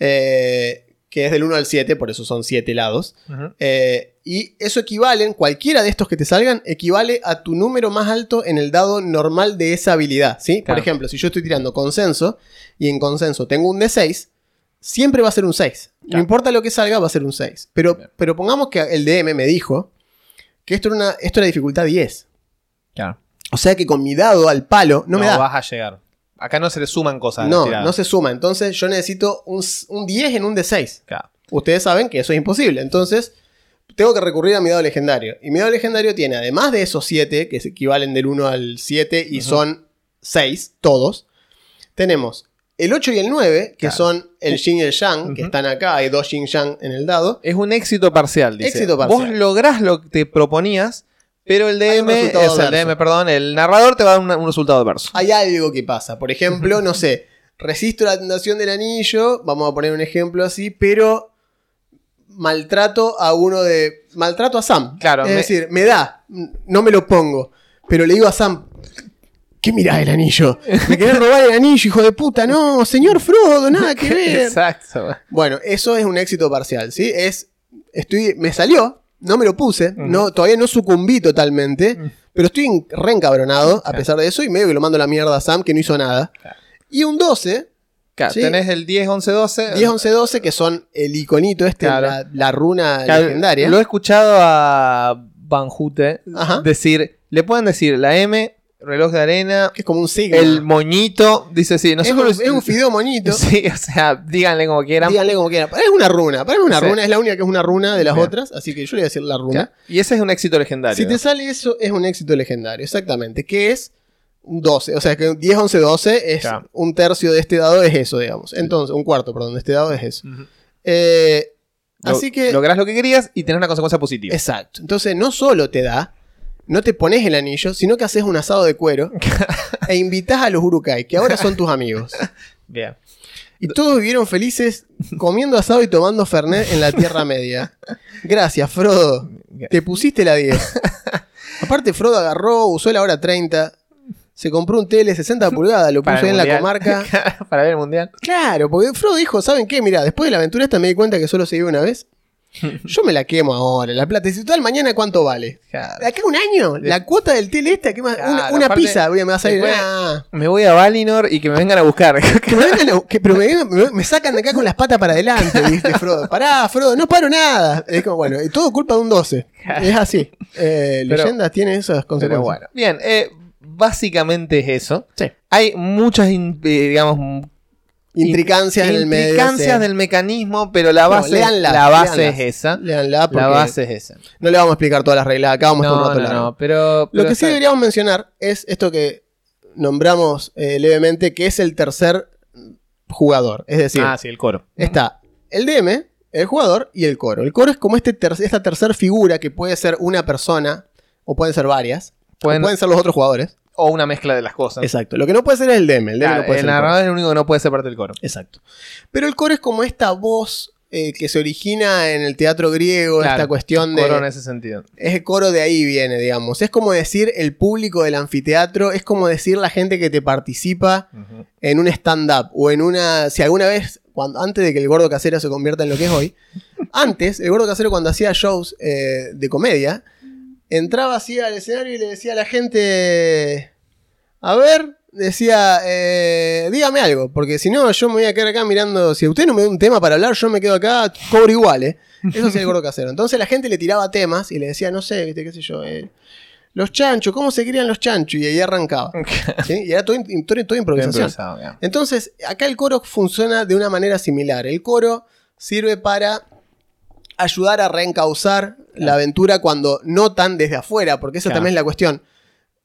eh, que es del 1 al 7, por eso son 7 lados. Eh, y eso equivalen, cualquiera de estos que te salgan, equivale a tu número más alto en el dado normal de esa habilidad, ¿sí? Por ejemplo, si yo estoy tirando consenso y en consenso tengo un D6, siempre va a ser un 6. No importa lo que salga, va a ser un 6. Pero, Bien. pero pongamos que el DM me dijo que esto era, una, esto era dificultad 10. Claro. O sea que con mi dado al palo no, me da. vas a llegar. Acá no se le suman cosas a No, no se suma. Entonces yo necesito un, un 10 en un D6. Claro. Ustedes saben que eso es imposible. Entonces, tengo que recurrir a mi dado legendario. Y mi dado legendario tiene, además de esos 7, que se equivalen del 1 al 7 y Ujú. son 6, todos, tenemos el 8 y el 9, que Claro. son el yin y el yang, que Ujú. están acá, hay dos yin yang en el dado. Es un éxito parcial, dice. Éxito parcial. Vos lográs lo que te proponías, pero el DM, es el. DM, perdón, el narrador te va a dar un, un resultado adverso. Hay algo que pasa. Por ejemplo, no sé, resisto la tentación del anillo, vamos a poner un ejemplo así, pero maltrato a uno de. Maltrato a Sam. Claro, Es me- decir, me da, no me lo pongo. Pero le digo a Sam. ¿Qué mirás el anillo? Me querés robar el anillo, hijo de puta. No, señor Frodo, nada que ver. Exacto. Bueno, eso es un éxito parcial, ¿sí? Es. Estoy. Me salió, no me lo puse, Ujú. no, todavía no sucumbí totalmente, Mm. pero estoy en- re encabronado a pesar de eso y medio que lo mando a la mierda a Sam que no hizo nada. Y un 12, Claro, Sí. Tenés el 10, 11, 12. 10, 11, 12, que son el iconito este, Claro. la, la runa Claro, legendaria. Lo he escuchado a Van Ajá. decir, le pueden decir la M, reloj de arena, es como un signo. el moñito, dice sí, es, un, nosotros es un fideo moñito. Sí, o sea, díganle como quieran. Díganle como quieran. Es una runa. Para mí es una Sí. runa. Es la única que es una runa de las Bien. otras. Así que yo le voy a decir la runa. Y ese es un éxito legendario. Si te sale eso, es un éxito legendario. Exactamente. Que es un 12. O sea que 10, 11, 12 es Claro. un tercio de este dado es eso, digamos. Entonces, un cuarto, perdón, de este dado es eso. Eh, Lo- así que. Lográs lo que querías y tenés una consecuencia positiva. Exacto. Entonces, no solo te da, no te pones el anillo, sino que haces un asado de cuero e invitas a los Urukai, que ahora son tus amigos. Bien. Y todos vivieron felices comiendo asado y tomando Fernet en la Tierra Media. Gracias, Frodo. Te pusiste la 10. Aparte, Frodo agarró, usó la hora 30, se compró un tele 60 pulgadas, lo puso ahí en la comarca. Para ver el mundial. Claro, porque Frodo dijo, ¿saben qué? Mira, después de la aventura esta me di cuenta que solo se vive una vez. Yo me la quemo ahora, la plata. Y si total, mañana cuánto vale. Claro. ¿De acá a un año? La cuota del tele esta, ¿qué más? Claro, una una aparte, pizza, voy a- me va a salir. después- Ah. Me voy a Valinor y que me vengan a buscar. Que me vengan a- que- pero me, me- me sacan de acá con las patas para adelante, ¿viste, Frodo? Pará, Frodo, no paro nada. Es como, bueno, todo culpa de un 12. Es así. Eh, Pero- leyendas tiene esas Pero consecuencias. bueno. Bien, eh, básicamente es eso. Sí. Hay muchas, eh, digamos, Intricancias en el medio. intricancias sí. del mecanismo, pero la No, base, léanlas, la base es esa. Porque La base es esa. no le vamos a explicar todas las reglas. Acá vamos a No, un rato no, largo. no, pero, Lo que sí deberíamos mencionar es esto que nombramos eh, levemente, que es el tercer jugador. Es decir, Ah, sí, el coro. está el DM, el jugador y el coro. El coro es como este ter- esta tercera figura que puede ser una persona o pueden ser varias. Pueden ser los otros jugadores. O una mezcla de las cosas. Exacto. Lo que no puede ser es el DM. El DM Claro, no puede el ser el narrador es el único que no puede ser parte del coro. Exacto. Pero el coro es como esta voz eh, que se origina en el teatro griego, Claro, esta cuestión de... Coro en ese sentido. Es el coro de ahí viene, digamos. Es como decir el público del anfiteatro, es como decir la gente que te participa en un stand-up o en una... Si alguna vez, cuando, antes de que el gordo casero se convierta en lo que es hoy, antes, el gordo casero cuando hacía shows eh, de comedia, entraba así al escenario y le decía a la gente, a ver, decía, eh, dígame algo, porque si no yo me voy a quedar acá mirando, si usted no me da un tema para hablar, yo me quedo acá, cobro igual, ¿eh? Eso es el gordo casero. Entonces la gente le tiraba temas y le decía, no sé, viste, qué sé yo, eh, los chanchos, ¿cómo se crían los chanchos? Y ahí arrancaba. ¿sí? Y era todo, todo- toda improvisación. Entonces, acá el coro funciona de una manera similar. El coro sirve para ayudar a reencauzar la aventura cuando notan desde afuera, porque esa Claro. también es la cuestión.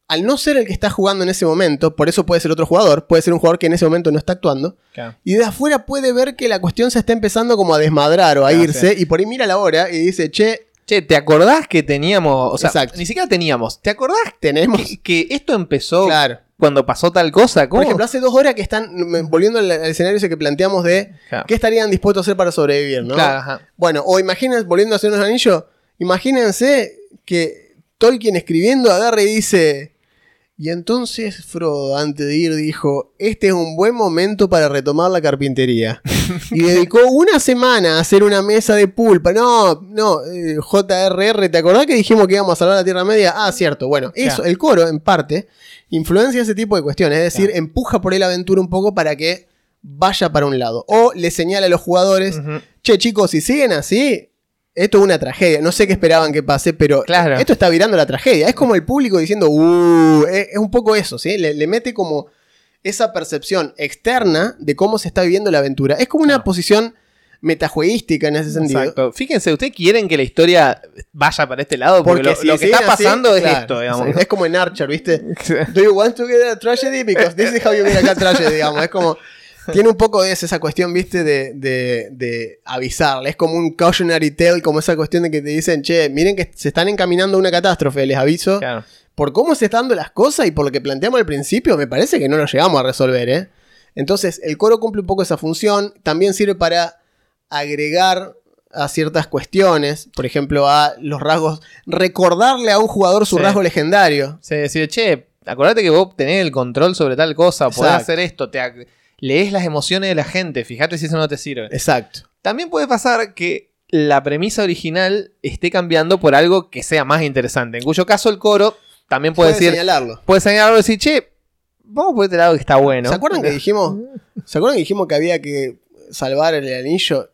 Al no ser el que está jugando en ese momento, por eso puede ser otro jugador, puede ser un jugador que en ese momento no está actuando, Claro. y de afuera puede ver que la cuestión se está empezando como a desmadrar o a Claro, irse, y por ahí mira la hora y dice, che, Che, ¿te acordás que teníamos. O sea, Exacto. ni siquiera teníamos. ¿Te acordás tenemos... que, que esto empezó Claro. Cuando pasó tal cosa? ¿Cómo? Por ejemplo, hace dos horas que están, volviendo al, al escenario ese que planteamos de Claro. qué estarían dispuestos a hacer para sobrevivir, ¿no? Claro, ajá. Bueno, o imagínense, volviendo a hacer unos anillos, imagínense que Tolkien escribiendo agarra y dice. Y entonces Frodo, antes de ir, dijo: Este es un buen momento para retomar la carpintería. y dedicó una semana a hacer una mesa de pulpa. No, no, eh, JRR, ¿te acordás que dijimos que íbamos a salvar la Tierra Media? Ah, cierto. Bueno, eso, Claro. el coro, en parte, influencia ese tipo de cuestiones. Es decir, empuja por ahí la aventura un poco para que vaya para un lado. O le señala a los jugadores che chicos, si siguen así, esto es una tragedia. No sé qué esperaban que pase, pero Claro. esto está virando la tragedia. Es como el público diciendo, uh, es, es un poco eso, ¿sí? Le, le mete como esa percepción externa de cómo se está viviendo la aventura. Es como una posición metajueística en ese sentido. Exacto. Fíjense, ¿ustedes quieren que la historia vaya para este lado? Porque, lo, si lo que está así, pasando es claro, esto, digamos. Es como en Archer, ¿viste? Do you want to get a tragedy? Because this is how you get a tragedy, digamos. Es como. Tiene un poco de esa cuestión, viste, de, de, de avisarle. Es como un cautionary tale, como esa cuestión de que te dicen, che, miren que se están encaminando a una catástrofe, les aviso. Claro. Por cómo se están dando las cosas y por lo que planteamos al principio, me parece que no lo llegamos a resolver, ¿eh? Entonces, el coro cumple un poco esa función. También sirve para agregar a ciertas cuestiones, por ejemplo, a los rasgos, recordarle a un jugador su Sí. rasgo legendario. Se decide, che, acordate que vos tenés el control sobre tal cosa, podés Exacto. hacer esto, te lees las emociones de la gente, fíjate si eso no te sirve. Exacto. También puede pasar que la premisa original esté cambiando por algo que sea más interesante, en cuyo caso el coro también puede, decir, señalarlo. puede señalarlo y decir, che, vamos por este lado que está bueno. ¿Se acuerdan que dijimos? ¿Se acuerdan que dijimos que había que salvar el anillo?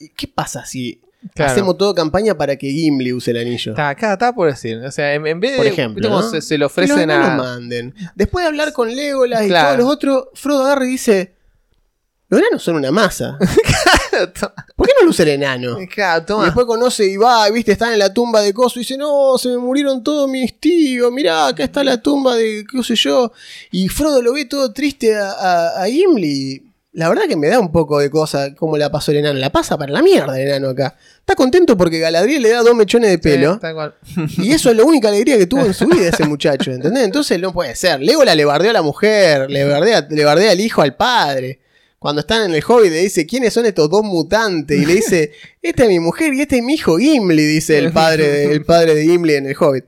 ¿Y qué pasa si Claro. hacemos todo campaña para que Gimli use el anillo? Está, acá está por decir. O sea, en, en vez de. Por ejemplo, ¿viste cómo ¿no? se, se los ofrecen a. manden. Después de hablar con Legolas y todos los otros, Frodo agarra y dice: Los enanos son una masa. ¿Por qué no lo usa el enano? Claro, Y toma. después conoce y va, viste, están en la tumba de Coso y dice, no, se me murieron todos mis tíos, mirá, acá está la tumba de qué sé yo. Y Frodo lo ve todo triste a, a, a Gimli. La verdad que me da un poco de cosa cómo la pasó el enano. La pasa para la mierda el enano acá. Está contento porque Galadriel le da dos mechones de pelo. Y eso es la única alegría que tuvo en su vida ese muchacho, ¿entendés? Entonces no puede ser. Legolas le bardeó a la mujer, le bardea, le bardea al hijo al padre. Cuando están en el Hobbit le dice, ¿quiénes son estos dos mutantes? Y le dice, esta es mi mujer y este es mi hijo Gimli, dice el padre, de- el padre de Gimli en el Hobbit.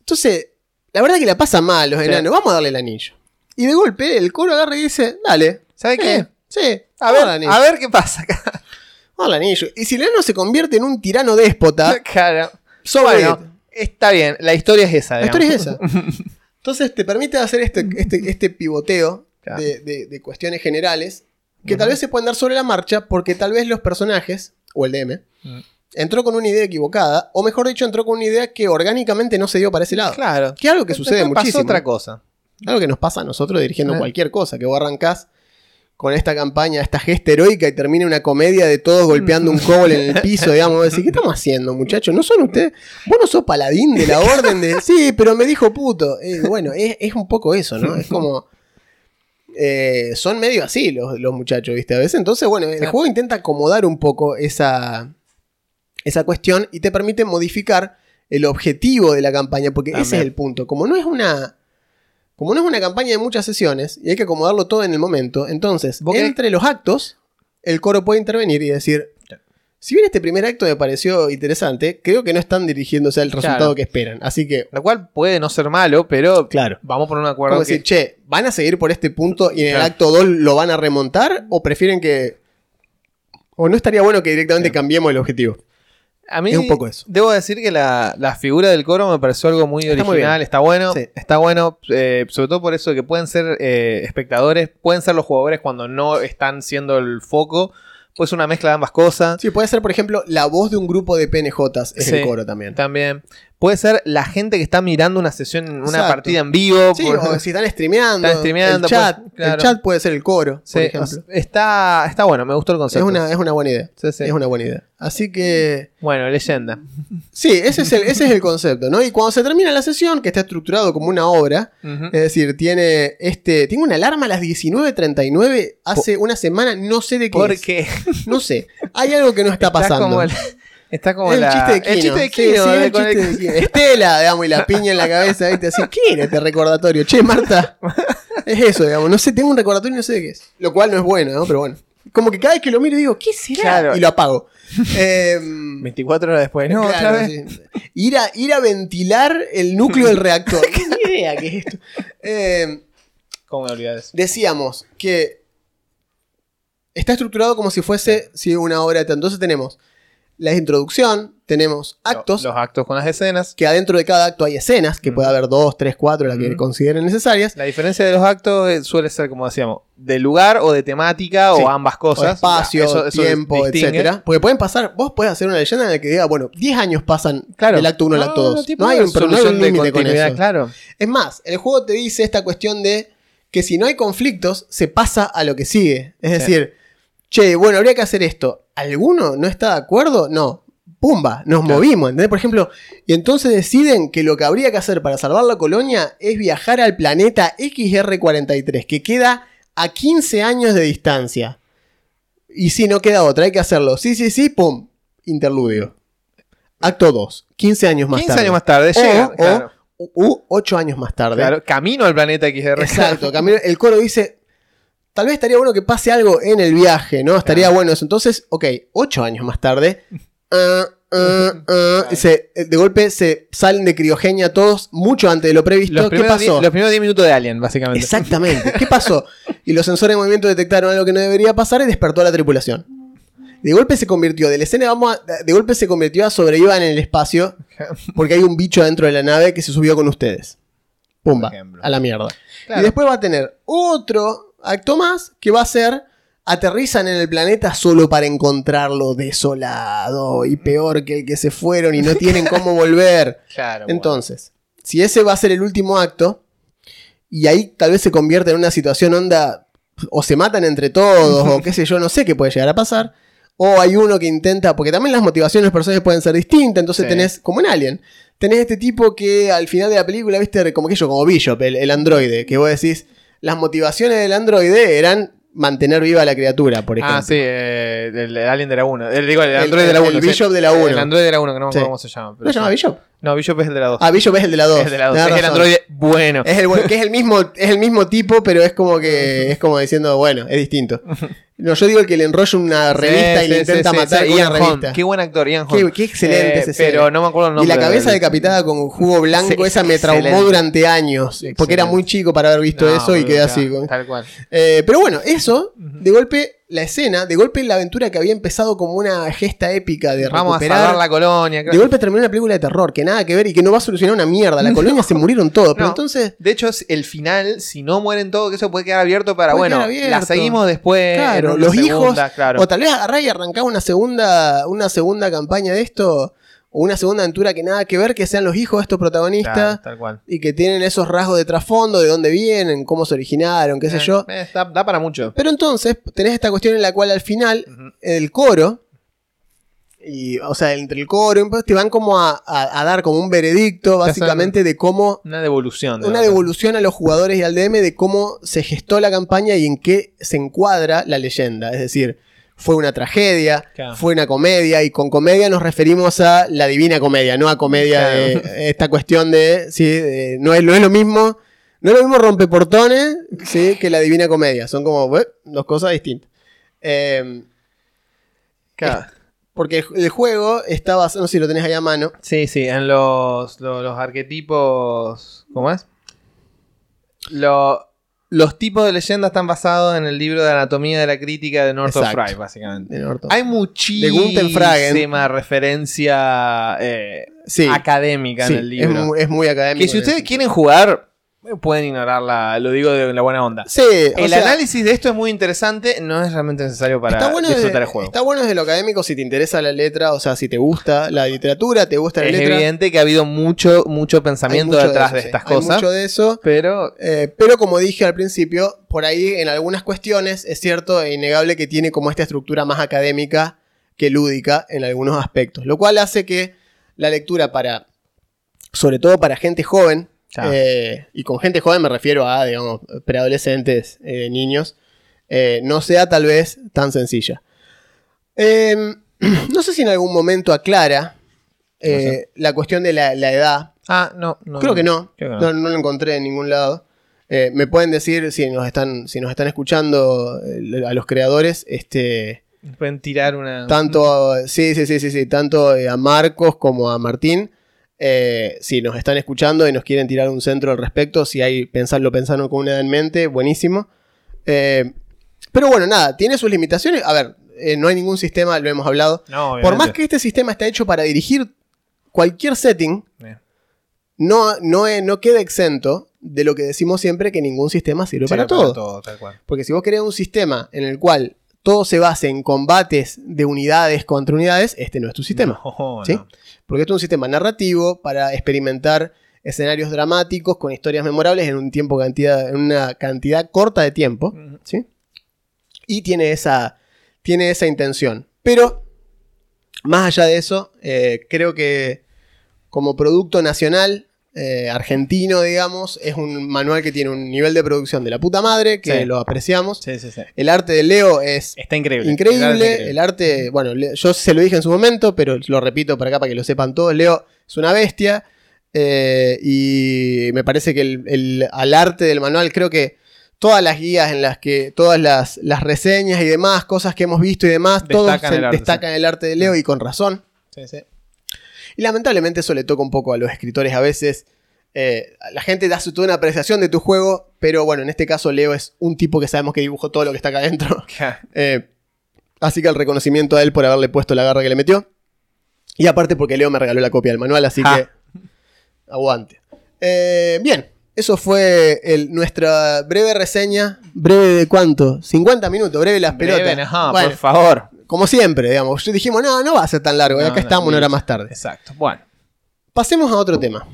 Entonces, la verdad que la pasa mal los Sí. enanos, vamos a darle el anillo. Y de golpe el coro agarra y dice, dale. ¿Sabe eh, qué? sí, A ver, a ver qué pasa acá. Al anillo. Y si el enano se convierte en un tirano déspota, Claro. so Bueno, be it. está bien. La historia es esa. La historia es esa. Entonces te permite hacer este, este, este pivoteo Claro. de, de- de cuestiones generales que tal vez se pueden dar sobre la marcha porque tal vez los personajes, o el DM, Mm. entró con una idea equivocada, o mejor dicho, entró con una idea que orgánicamente no se dio para ese lado. Claro. Que es algo que sucede Después pasó muchísimo. otra cosa. Algo que nos pasa a nosotros dirigiendo Eh. cualquier cosa, que vos arrancás con esta campaña, esta gesta heroica y termina una comedia de todos golpeando un cobol en el piso, digamos, decís, ¿qué estamos haciendo, muchachos? ¿No son ustedes? Vos no sos paladín de la orden de... Sí, pero me dijo puto. Eh, bueno, es, es un poco eso, ¿no? Es como... eh, son medio así los, los muchachos, ¿viste? A veces. Entonces, bueno, el juego intenta acomodar un poco esa, esa cuestión y te permite modificar el objetivo de la campaña, porque ese es el punto. Como no es una... Como no es una campaña de muchas sesiones y hay que acomodarlo todo en el momento, entonces, entre los actos, el coro puede intervenir y decir, si bien este primer acto me pareció interesante, creo que no están dirigiéndose al resultado Claro. que esperan. Así que, Lo cual puede no ser malo, pero claro. vamos por un acuerdo. Como que- decir, che, ¿van a seguir por este punto y en el acto 2 lo van a remontar? ¿O prefieren que.? ¿O no estaría bueno que directamente Claro. cambiemos el objetivo? A mí Es un poco eso. Debo decir que la, la figura del coro me pareció algo muy Está muy original, está bueno, Sí. está bueno, eh, sobre todo por eso que pueden ser eh, espectadores, pueden ser los jugadores cuando no están siendo el foco, pues una mezcla de ambas cosas. Sí, puede ser, por ejemplo, la voz de un grupo de PNJs es Sí. el coro también. También puede ser la gente que está mirando una sesión, una Exacto. partida en vivo. Sí, por- o si están streameando, Están streameando, el, chat, pues, claro. el chat puede ser el coro, Sí, por ejemplo. está, está bueno, me gustó el Es concepto. una, es una buena idea. Sí, sí. Es una buena idea. Así que, Bueno, leyenda. sí, ese es, el, ese es el concepto, ¿no? Y cuando se termina la sesión, que está estructurado como una obra, es decir, tiene este tiene una alarma a las 19.39 hace una semana, no sé de qué es. Porque No sé, hay algo que no está pasando. como el- está como Es la, el chiste de Kino. el chiste de Kino, sí, de- el con el- chiste de Kino. Estela, digamos, y la piña en la cabeza, ¿viste? Así, ¿qué era este recordatorio? Che, Marta. Es eso, digamos. No sé, tengo un recordatorio y no sé de qué es. Lo cual no es bueno, ¿no? Pero bueno. Como que cada vez que lo miro digo, ¿qué será? Claro. Y lo apago. Em, 24 horas después, no, claro, otra vez. sí. Ir, a, ir a ventilar el núcleo del reactor. Ni idea qué es esto. Em, ¿Cómo me olvidé eso? decíamos que está estructurado como si fuese sí, una obra de teatro. Entonces tenemos la introducción, tenemos actos, Los, actos con las escenas. que adentro de cada acto hay escenas, que puede haber dos, tres, cuatro, las que consideren necesarias. La diferencia de los actos eh, suele ser, como decíamos, de lugar o de temática Sí. o ambas O cosas. espacio, eso tiempo, etcétera. Porque pueden pasar, vos podés hacer una leyenda en la que diga, bueno, 10 años pasan Claro. del acto 1 al acto 2. tipo No, hay un, no hay solución un de límite con eso. Claro. Es más, el juego te dice esta cuestión de que si no hay conflictos, se pasa a lo que sigue. Es Sí. decir, che, bueno, habría que hacer esto. ¿Alguno no está de acuerdo? No. Pumba, nos Claro. movimos, ¿entendés? Por ejemplo, y entonces deciden que lo que habría que hacer para salvar la colonia es viajar al planeta XR43, que queda a 15 años de distancia. Y si no queda otra, hay que hacerlo. Sí, sí, sí, pum, interludio. Acto 2, 15 años más 15 tarde. años más tarde llega. o- claro, U 8 años más tarde. claro, camino al planeta XR. Exacto, camino- el coro dice, tal vez estaría bueno que pase algo en el viaje, ¿no? Estaría Claro. bueno eso. Entonces, ok, ocho años más tarde, ah, ah, ah, se- de golpe se salen de criogenia todos mucho antes de lo previsto. Los ¿Qué pasó? los primeros 10 minutos de Alien, básicamente. Exactamente. ¿Qué pasó? Y los sensores de movimiento detectaron algo que no debería pasar y despertó a la tripulación. De golpe se convirtió, de la escena vamos a- de golpe se convirtió a sobrevivan en el espacio porque hay un bicho dentro de la nave que se subió con ustedes. Pumba, a la mierda. Claro. Y después va a tener otro acto más que va a ser aterrizan en el planeta solo para encontrarlo desolado y peor que el que se fueron y no tienen cómo volver. Claro, bueno. Entonces, si ese va a ser el último acto, y ahí tal vez se convierte en una situación onda, o se matan entre todos, o qué sé yo, no sé qué puede llegar a pasar, o hay uno que intenta, porque también las motivaciones de los personajes pueden ser distintas, entonces Sí. tenés, como en Alien, tenés este tipo que al final de la película, viste, como que yo, como Bishop, el, el androide, que vos decís, las motivaciones del androide eran mantener viva la criatura, por ejemplo. Ah, sí, eh, el, el Alien de la 1. El, digo, el El- Android de la el 1. Bishop de la 1. El Android de la 1, que no me acuerdo Sí. cómo se llama. pero ¿No se llama. Bishop? No, Bishop es el de la 2. Ah, Bishop es el de la 2. es el de la 2. Es el androide bueno. Es el, que es el mismo, es el mismo tipo, pero es como que es como diciendo, bueno, es distinto. No, yo digo el que le enrolla una revista Sí, y le intenta sí, matar con Ian una revista. Qué buen actor, Ian Qué, Holm. qué excelente Eh, ese Pero no me acuerdo el Y nombre. la cabeza del- decapitada con jugo blanco, esa me traumó durante años. Porque era muy chico para haber visto No, eso y quedé claro, así. Tal cual. Eh, pero bueno, eso, de golpe, la escena, de golpe la aventura que había empezado como una gesta épica de Vamos a recuperar. salvar la colonia. De golpe terminó una película de terror, que nada que ver y que no va a solucionar una mierda. La colonia se murieron todos. Pero No. entonces, De hecho, es el final, si no mueren todos, que eso puede quedar abierto para, bueno, abierto. la seguimos después. Claro, los segunda, hijos. claro. O tal vez agarrar y arrancar una segunda, una segunda campaña de esto. O una segunda aventura que nada que ver, que sean los hijos de estos protagonistas. Claro, tal cual. Y que tienen esos rasgos de trasfondo, de dónde vienen, cómo se originaron, qué sé Eh, yo. eh, da, da para mucho. Pero entonces tenés esta cuestión en la cual al final el coro, y, o sea, entre el coro y te van como a, a- a dar como un veredicto básicamente de cómo, Una devolución. de una verdad. devolución a los jugadores y al DM de cómo se gestó la campaña y en qué se encuadra la leyenda. Es decir, fue una tragedia, Claro. fue una comedia, y con comedia nos referimos a la divina comedia, no a comedia Claro. de esta cuestión de, sí, de- no, es, no es lo mismo. No es lo mismo rompeportones ¿sí? que la divina comedia. Son como dos cosas distintas. Eh, Claro. porque el- el juego está basado, no sé si lo tenés ahí a mano. Sí, sí, en los, los, los arquetipos. ¿Cómo es? Lo- los tipos de leyenda están basados en el libro de anatomía de la crítica de Northrop Exacto. Frye, básicamente. Norton. Hay muchísima referencia eh, Sí, académica sí, en el es, libro. muy, es muy académico. que si ustedes quieren jugar, pueden ignorarla, lo digo de la buena onda. Sí, El sea, análisis de esto es muy interesante, no es realmente necesario para disfrutar desde, el juego. está bueno desde lo académico si te interesa la letra, o sea, si te gusta la literatura, te gusta la es letra. evidente que ha habido mucho, mucho hay pensamiento mucho detrás eso, de, sí. estas Hay cosas. mucho de eso. Pero Eh, pero como dije al principio, por ahí en algunas cuestiones es cierto e innegable que tiene como esta estructura más académica que lúdica en algunos aspectos. Lo cual hace que la lectura para, sobre todo para gente joven, Eh, y con gente joven me refiero a, digamos, preadolescentes, eh, niños, eh, no sea tal vez tan sencilla. Eh, no sé si en algún momento aclara la cuestión de la, la edad. Ah, no, no. Creo que no. Creo que no. no lo encontré en ningún lado. Me pueden decir si nos están, si nos están escuchando a los creadores, este, Pueden tirar una. tanto, sí, sí, sí, sí, sí, tanto a Marcos como a Martín, eh, si nos están escuchando y nos quieren tirar un centro al respecto, si hay pensarlo pensando con una edad en mente, buenísimo. Eh, pero bueno, nada, tiene sus limitaciones. A ver, eh, no hay ningún sistema, lo hemos hablado. No, Por más que este sistema está hecho para dirigir cualquier setting, no, no, no queda exento de lo que decimos siempre que ningún sistema sirve Sirve para, todo. tal cual. Porque si vos querés un sistema en el cual todo se base en combates de unidades contra unidades, este no es tu sistema. No, ¿sí? no. Porque esto es un sistema narrativo para experimentar escenarios dramáticos con historias memorables en un tiempo cantidad, en una cantidad corta de tiempo. ¿sí? Y tiene esa, tiene esa intención. Pero, más allá de eso, eh, creo que como producto nacional, eh, argentino, digamos, es un manual que tiene un nivel de producción de la puta madre, que Sí. lo apreciamos. Sí, sí, sí. El arte de Leo es Está increíble. increíble. El arte es El arte, bueno, yo se lo dije en su momento, pero lo repito para acá para que lo sepan todos. Leo es una bestia. eh, y me parece que el, el- al arte del manual, creo que todas las guías en las que, todas las, las reseñas y demás, cosas que hemos visto y demás, todos Destacan el arte, destacan el arte de Leo y con razón. Sí, sí. Y lamentablemente eso le toca un poco a los escritores a veces. eh, la gente da su, toda una apreciación de tu juego, pero bueno, en este caso Leo es un tipo que sabemos que dibujó todo lo que está acá adentro. Eh, así que el reconocimiento a él por haberle puesto la garra que le metió. Y aparte porque Leo me regaló la copia del manual, así Ja. que aguante. Eh, bien, eso fue el- nuestra breve reseña. ¿Breve de cuánto? 50 minutos, breve las pelotas. Bueno, por favor. Como siempre, digamos. Dijimos, no, no va a ser tan largo. y No, acá no, estamos una hora más tarde. Exacto. Bueno. Pasemos a otro tema.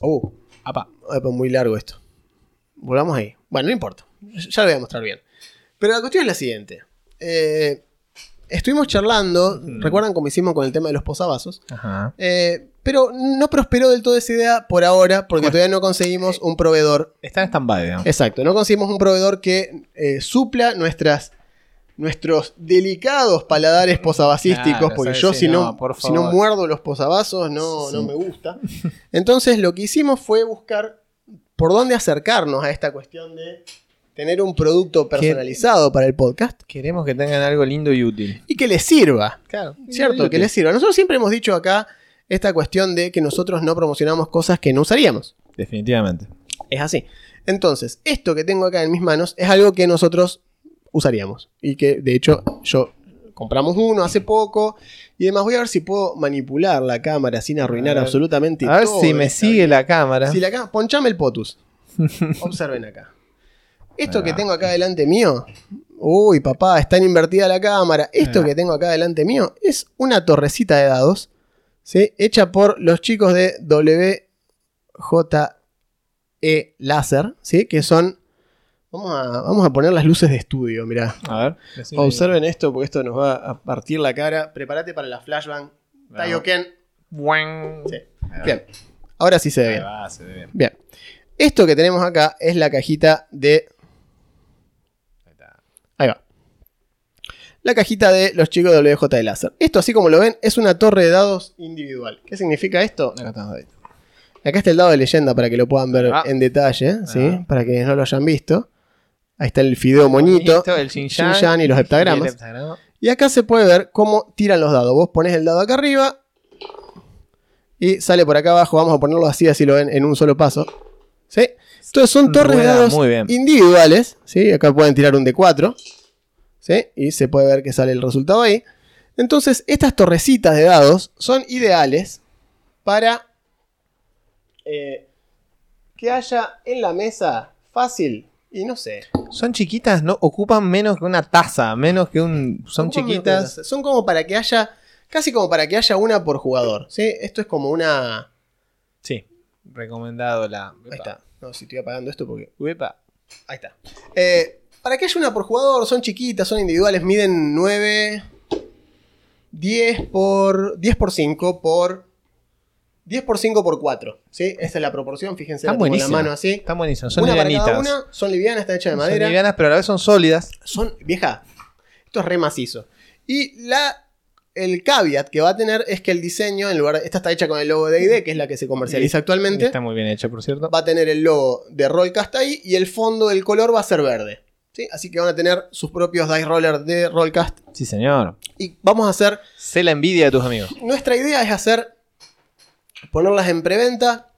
Uh, Apa. Pues muy largo esto. Volvamos ahí. Bueno, no importa. Ya lo voy a mostrar bien. Pero la cuestión es la siguiente. Eh, estuvimos charlando. ¿Recuerdan cómo hicimos con el tema de los posavasos? Ajá. Eh, pero no prosperó del todo esa idea por ahora porque todavía no conseguimos un proveedor. Está en stand-by, digamos. Exacto, no conseguimos un proveedor que eh, supla nuestras, nuestros delicados paladares posavasísticos. Claro, porque ¿sabes? yo si no, si no muerdo los posavasos no, Sí. no me gusta. Entonces lo que hicimos fue buscar por dónde acercarnos a esta cuestión de tener un producto personalizado para el podcast Queremos que tengan algo lindo y útil. y que les sirva. Claro. ¿Cierto? Que les sirva. Nosotros siempre hemos dicho acá esta cuestión de que nosotros no promocionamos cosas que no usaríamos. Definitivamente. Es así. Entonces, esto que tengo acá en mis manos es algo que nosotros usaríamos. Y que, de hecho, yo compramos uno hace poco y demás. Voy a ver si puedo manipular la cámara sin arruinar A ver. absolutamente A ver todo si me sigue la cámara. si la cámara, ponchame el potus. Observen acá. Esto que tengo acá delante mío. Uy, papá, está invertida la cámara. Esto que tengo acá delante mío es una torrecita de dados. ¿sí? Hecha por los chicos de WJE Láser. ¿sí? Que son. Vamos a, vamos a poner las luces de estudio, mirá. A ver. decime. Observen esto porque esto nos va a partir la cara. Prepárate para la flashbang. Vamos. Taioken. Sí. Bien. Ahora sí se ve bien. va, se ve bien. Bien. Esto que tenemos acá es la cajita de. Ahí está. Ahí va. La cajita de los chicos de WJ de Láser. Esto, así como lo ven, es una torre de dados individual. ¿Qué significa esto? Acá estamos ahí. Acá está el dado de leyenda para que lo puedan ver Ah. en detalle, ¿sí? Ah. Para quienes no lo hayan visto. Ahí está el fideo moñito. el Xinjiang y los heptagramas. heptagrama. Y acá se puede ver cómo tiran los dados. Vos pones el dado acá arriba y sale por acá abajo. Vamos a ponerlo así, así lo ven en un solo paso. ¿Sí? Entonces son torres de dados individuales. ¿sí? Acá pueden tirar un de 4 ¿sí? Y se puede ver que sale el resultado ahí. Entonces, estas torrecitas de dados son ideales para eh, que haya en la mesa fácil y no sé. Son chiquitas, no ocupan menos que una taza, menos que un. Son chiquitas. Son como para que haya, casi como para que haya una por jugador. ¿sí? Esto es como una... Sí. Recomendado la. Ahí está. No, si estoy apagando esto porque... Uepa. Ahí está. Eh, para que haya una por jugador, son chiquitas, son individuales, miden 9, 10 por 10 por 5 por 10 por 5 por 4. ¿sí? Esta es la proporción, fíjense, la Están tengo la mano así. Están buenísimas. Son una para livianitas. cada una, son livianas, están hechas de Son madera. livianas, pero a la vez son sólidas. Son, vieja, esto es re macizo. Y la, el caveat que va a tener es que el diseño, en lugar de, esta está hecha con el logo de ID, que es la que se comercializa actualmente, Está muy bien hecho, por cierto. va a tener el logo de Rollcast ahí y el fondo del color va a ser verde. ¿sí? Así que van a tener sus propios dice rollers de Rollcast. Sí, señor. Y vamos a hacer, Sé la envidia de tus amigos. nuestra idea es hacer, ponerlas en preventa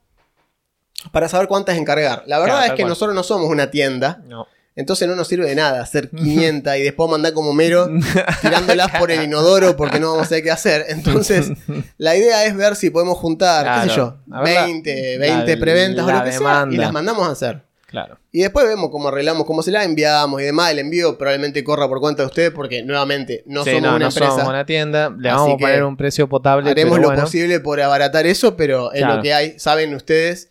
para saber cuántas encargar. La verdad Claro, es que cual. nosotros no somos una tienda. No. Entonces no nos sirve de nada hacer 500 y después mandar como mero tirándolas por el inodoro porque no vamos a saber qué hacer. Entonces, la idea es ver si podemos juntar, qué sé yo, Claro. A ver la- 20, la- 20 preventas o lo que sea y las mandamos a hacer. Claro. Y después vemos cómo arreglamos, cómo se las enviamos y demás. El envío probablemente corra por cuenta de ustedes porque nuevamente no Sí, somos no, una no empresa. somos una tienda. Le vamos a poner un precio potable. Haremos pero lo bueno. posible por abaratar eso, pero es Claro. lo que hay. Saben ustedes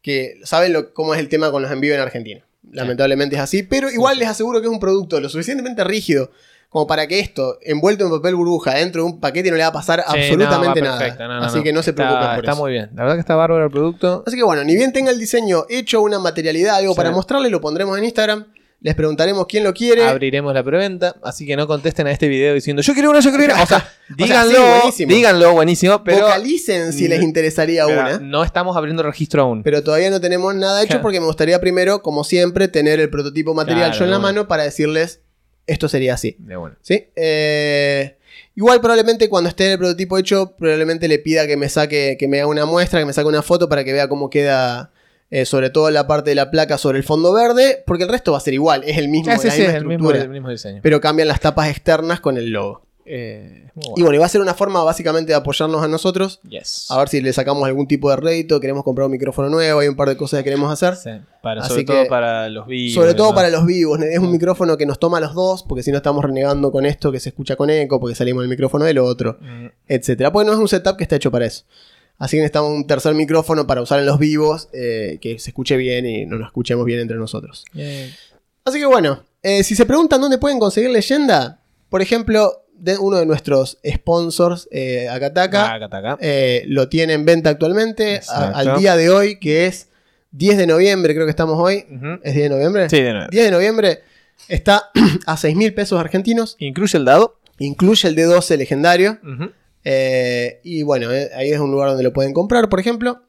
que saben lo- cómo es el tema con los envíos en Argentina. Lamentablemente es así, pero igual sí. les aseguro que es un producto lo suficientemente rígido como para que esto, envuelto en papel burbuja, dentro de un paquete, no le va a pasar Sí, absolutamente no, va nada. perfecto. No, no, así que no se Está- preocupen por Está eso. muy bien. La verdad que está bárbaro el producto. Así que bueno, ni bien tenga el diseño hecho, una materialidad, algo Sí. para mostrarle, lo pondremos en Instagram. Les preguntaremos quién lo quiere. Abriremos la preventa. Así que no contesten a este video diciendo yo quiero una, yo quiero una. O sea, O sea, díganlo, sí, buenísimo. díganlo, buenísimo. Pero, Vocalicen si les interesaría pero una. no estamos abriendo registro aún. Pero todavía no tenemos nada hecho porque me gustaría primero, como siempre, tener el prototipo material Claro, yo en la mano para decirles esto sería así. De bueno. ¿Sí? Eh, igual probablemente cuando esté el prototipo hecho, probablemente le pida que me saque, que me haga una muestra, que me saque una foto para que vea cómo queda, eh, sobre todo la parte de la placa sobre el fondo verde, porque el resto va a ser igual, es el mismo, sí, la sí, misma es el mismo, el mismo diseño. pero cambian las tapas externas con el logo. Eh, Y bueno. y va a ser una forma básicamente de apoyarnos a nosotros, Yes. a ver si le sacamos algún tipo de rédito, queremos comprar un micrófono nuevo, hay un par de cosas que queremos hacer. Sí, para, Así sobre que- todo para los vivos. Sobre todo para los vivos. Es un micrófono que nos toma a los dos, porque si no estamos renegando con esto que se escucha con eco, porque salimos del micrófono del otro, Mm, etcétera. Porque no es un setup que está hecho para eso. Así que necesitamos un tercer micrófono para usar en los vivos, eh, que se escuche bien y nos escuchemos bien entre nosotros. Así que bueno, eh, si se preguntan dónde pueden conseguir leyenda, por ejemplo, de uno de nuestros sponsors, eh, Akataka, acá. eh, lo tiene en venta actualmente, a- al día de hoy, que es 10 de noviembre, creo que estamos hoy. ¿Es 10 de noviembre? Sí, de nuevo. 10 de noviembre está a 6 mil pesos argentinos. Incluye el dado. Incluye el de 12 legendario. Eh, y bueno, eh, ahí es un lugar donde lo pueden comprar, por ejemplo.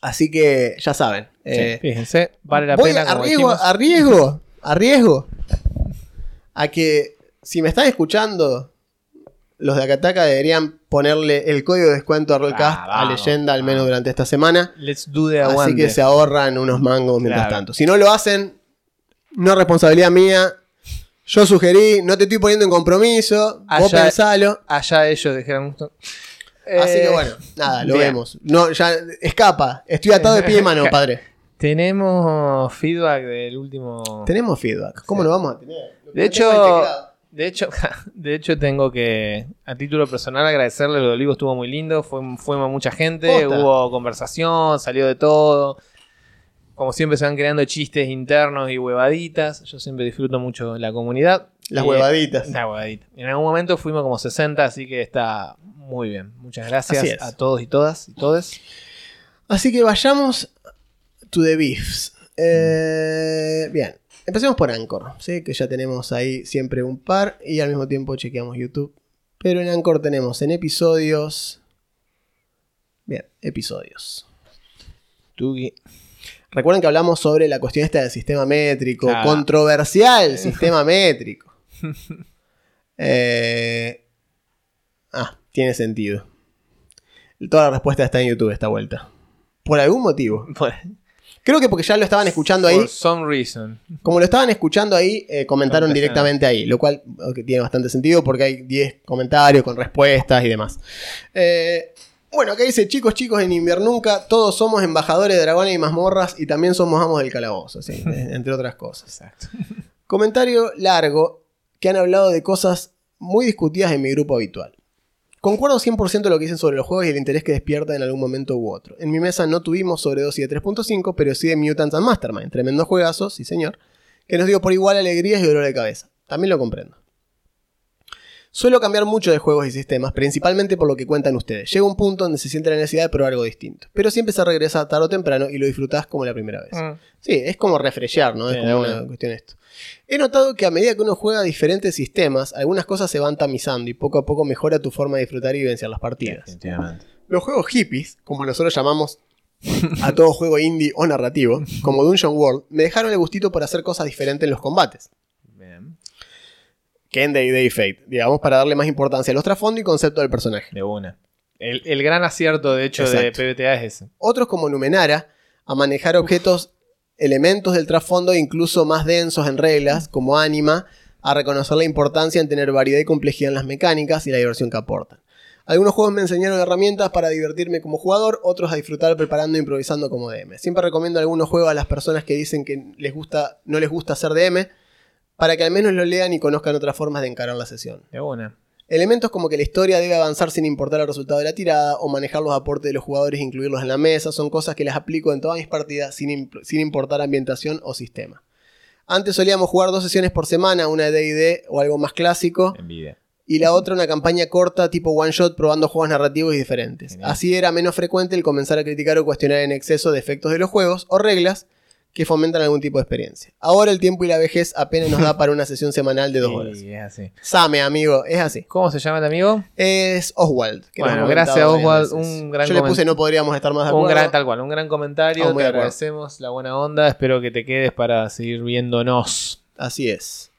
Así que ya saben. Sí, fíjense, vale la voy pena. arriesgo, arriesgo, arriesgo a que si me están escuchando, los de Akataka deberían ponerle el código de descuento a Rollcast Ah, a vamos, leyenda, al menos durante esta semana. Let's do the Así aguante. que se ahorran unos mangos mientras Claro. tanto. Si no lo hacen, no es responsabilidad mía. Yo sugerí, no te estoy poniendo en compromiso. Vos pensalo. Allá ellos dijeron. Así que Eh, bueno, nada, lo bien. vemos. No, ya escapa. Estoy atado de pie y mano, padre. Tenemos feedback del último. Tenemos feedback. ¿Cómo lo vamos a tener? De hecho. De hecho, de hecho tengo que, a título personal, agradecerle. Lo de Olivo estuvo muy lindo. Fue, fue mucha gente, Posta. hubo conversación, salió de todo. Como siempre se van creando chistes internos y huevaditas. Yo siempre disfruto mucho la comunidad. Las Y- huevaditas. La huevadita. En algún momento fuimos como 60, así que está muy bien. Muchas gracias a todos y todas y todes. Así que vayamos to the beefs. Eh, bien, empecemos por Anchor, ¿sí? que ya tenemos ahí siempre un par y al mismo tiempo chequeamos YouTube. Pero en Anchor tenemos en episodios. Bien, episodios. Tugi. Recuerden que hablamos sobre la cuestión esta del sistema métrico, Claro. controversial sistema métrico. Eh, ah, tiene sentido. Toda la respuesta está en YouTube esta vuelta. Por algún motivo. Creo que porque ya lo estaban escuchando ahí. for some reason. Como lo estaban escuchando ahí, eh, comentaron directamente ahí. Lo cual tiene bastante sentido porque hay 10 comentarios con respuestas y demás. Eh, Bueno, acá dice, chicos, chicos, en Inviernunca todos somos embajadores de dragones y mazmorras y también somos amos del calabozo, sí, eh, entre otras cosas. Exacto. Comentario largo que han hablado de cosas muy discutidas en mi grupo habitual. Concuerdo 100% de lo que dicen sobre los juegos y el interés que despierta en algún momento u otro. En mi mesa no tuvimos sobredosis de 3.5, pero sí de Mutants and Mastermind, tremendo juegazo, sí señor, que nos dio por igual alegrías y dolor de cabeza. También lo comprendo. Suelo cambiar mucho de juegos y sistemas, principalmente por lo que cuentan ustedes. Llega un punto donde se siente la necesidad de probar algo distinto. Pero siempre se regresa tarde o temprano y lo disfrutás como la primera vez. Mm. Sí, es como refreshear, ¿no? Es como una. una cuestión esto. He notado que a medida que uno juega diferentes sistemas, algunas cosas se van tamizando y poco a poco mejora tu forma de disfrutar y vivenciar las partidas. Definitivamente. Los juegos hippies, como nosotros llamamos a todo juego indie o narrativo, como Dungeon World, me dejaron el gustito por hacer cosas diferentes en los combates. Que en Day Day Fate, digamos, para darle más importancia a los trasfondos y concepto del personaje. De una. El, el gran acierto, de hecho, Exacto. de PBTA es ese. Otros como Numenara, a manejar objetos, elementos del trasfondo incluso más densos en reglas, como Anima, a reconocer la importancia en tener variedad y complejidad en las mecánicas y la diversión que aportan. Algunos juegos me enseñaron herramientas para divertirme como jugador, otros a disfrutar preparando e improvisando como DM. Siempre recomiendo algunos juegos a las personas que dicen que les gusta, no les gusta hacer DM, para que al menos lo lean y conozcan otras formas de encarar la sesión. De una. Elementos como que la historia debe avanzar sin importar el resultado de la tirada o manejar los aportes de los jugadores e incluirlos en la mesa son cosas que las aplico en todas mis partidas sin, imp- sin importar ambientación o sistema. Antes solíamos jugar dos sesiones por semana, una de D&D o algo más clásico Envidia. y la otra una campaña corta tipo one shot probando juegos narrativos y diferentes. Genial. Así era menos frecuente el comenzar a criticar o cuestionar en exceso defectos de los juegos o reglas que fomentan algún tipo de experiencia. Ahora el tiempo y la vejez apenas nos da para una sesión semanal de dos horas. Sí, es así. Same, amigo, es así. ¿Cómo se llama el amigo? Es Oswald. que Bueno, gracias, Oswald, un gran Yo le puse no podríamos estar más de Un acuerdo. gran, tal cual, un gran comentario. Muy te agradecemos la buena onda. Espero que te quedes para seguir viéndonos. Así es.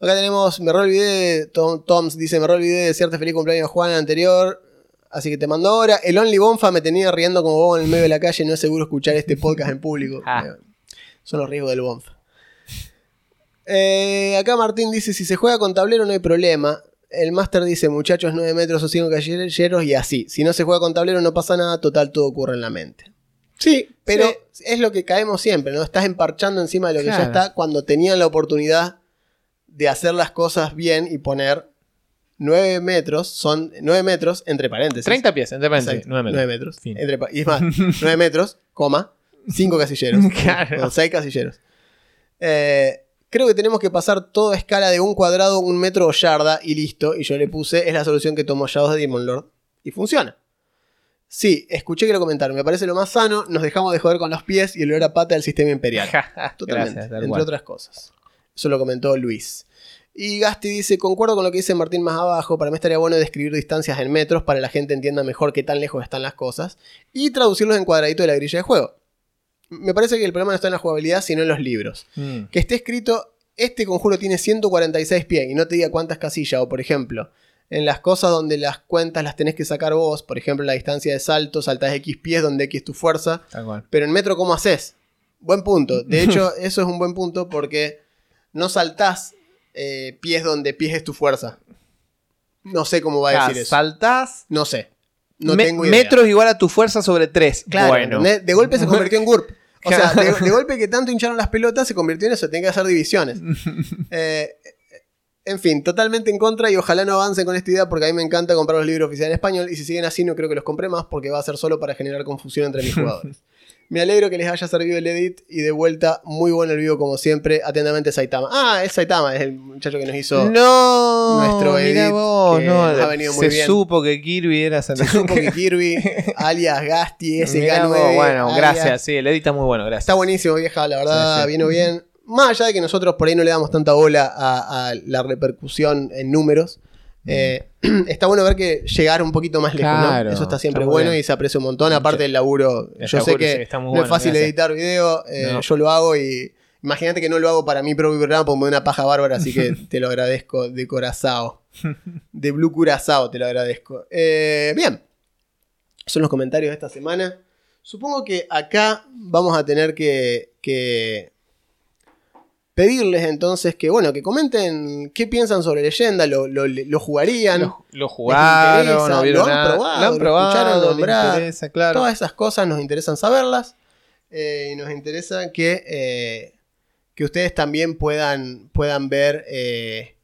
Acá tenemos, me re olvidé, de- Tom, Toms dice, me re olvidé de desearte feliz cumpleaños Juan anterior. Así que te mando ahora. El Only Bonfa me tenía riendo como bobo en el medio de la calle. No es seguro escuchar este podcast en público. Ah. Son los riesgos del Bonfa. Eh, acá Martín dice, si se juega con tablero no hay problema. El Master dice, muchachos, 9 metros o 5 caballeros y así. Si no se juega con tablero no pasa nada, total todo ocurre en la mente. Sí, pero es lo que caemos siempre, ¿no? Estás emparchando encima de lo que ya está cuando tenían la oportunidad de hacer las cosas bien y poner 9 metros, son 9 metros entre paréntesis. 30 pies, entre paréntesis, Exacto, 9 metros. 9 metros. Entre y es más, 9 metros, coma, 5 casilleros. Claro. O 6 casilleros. Eh, creo que tenemos que pasar toda escala de un cuadrado, un metro o yarda y listo. Y yo le puse, es la solución que tomó Shadows de Demon Lord. Y funciona. Sí, escuché que lo comentaron. Me parece lo más sano. Nos dejamos de joder con los pies y el olor a pata del sistema imperial. Totalmente. Gracias, entre otras cosas. Eso lo comentó Luis. Y Gasti dice, concuerdo con lo que dice Martín más abajo, para mí estaría bueno describir distancias en metros para que la gente entienda mejor qué tan lejos están las cosas y traducirlos en cuadradito de la grilla de juego. Me parece que el problema no está en la jugabilidad, sino en los libros. Mm. Que esté escrito, este conjuro tiene 146 pies y no te diga cuántas casillas, o por ejemplo, en las cosas donde las cuentas las tenés que sacar vos, por ejemplo, la distancia de salto, saltás X pies donde X es tu fuerza, Tal cual. pero en metro, ¿cómo haces? Buen punto. De hecho, eso es un buen punto porque no saltás eh, pies donde pies es tu fuerza. No sé cómo va a decir eso. saltás. No sé. No me- tengo idea. Metros igual a tu fuerza sobre 3. Claro, bueno. de golpe se convirtió en GURP. O sea, de, golpe que tanto hincharon las pelotas se convirtió en eso, tenía que hacer divisiones. Eh, en fin, totalmente en contra y ojalá no avancen con esta idea porque a mí me encanta comprar los libros oficiales en español y si siguen así no creo que los compre más porque va a ser solo para generar confusión entre mis jugadores. Me alegro que les haya servido el edit y de vuelta muy bueno el vivo como siempre. Atentamente Saitama. Ah, es Saitama, es el muchacho que nos hizo... no, nuestro edit vos, que no, ha venido muy se bien. supo que Kirby era Se supo que Kirby, alias Gasti, Mirá SK9. vos, bueno, alias- gracias, sí, el edit está muy bueno, gracias. Está buenísimo, vieja, la verdad, Sí, sí. vino bien. Más allá de que nosotros por ahí no le damos tanta bola a, a la repercusión en números, eh, está bueno ver que llegar un poquito más lejos, Claro, ¿no? Eso está siempre está bueno bien. y se aprecia un montón. Aparte del laburo, El yo sé que sí, está muy no bueno, es fácil gracias. editar video, eh, No. yo lo hago y imagínate que no lo hago para mi propio programa porque me da una paja bárbara, así que te lo agradezco de corazao. De Blue Curazao te lo agradezco. Eh, bien, son los comentarios de esta semana. Supongo que acá vamos a tener que, que pedirles entonces que, bueno, que comenten qué piensan sobre leyenda, lo, lo- lo jugarían, Lo, lo jugaron, interesa? no vieron ¿Lo han nada. probado? Lo han ¿Lo probado, escucharon nombrar? interesa, claro. todas esas cosas nos interesan saberlas eh, y nos interesa que, eh, que ustedes también puedan, puedan ver eh,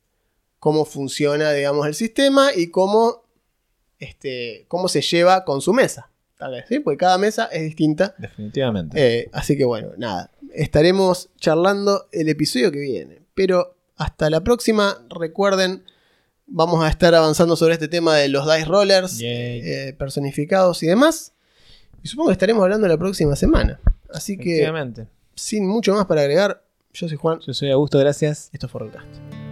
cómo funciona, digamos, el sistema y cómo, este, cómo se lleva con su mesa. Tal vez, ¿sí? Porque cada mesa es distinta. Definitivamente. Eh, así que bueno, nada. Estaremos charlando el episodio que viene. Pero hasta la próxima, recuerden, vamos a estar avanzando sobre este tema de los dice rollers eh, personificados y demás. Y supongo que estaremos hablando la próxima semana. Así que, sin mucho más para agregar, yo soy Juan. Yo soy Augusto, gracias. Esto fue Rollcast.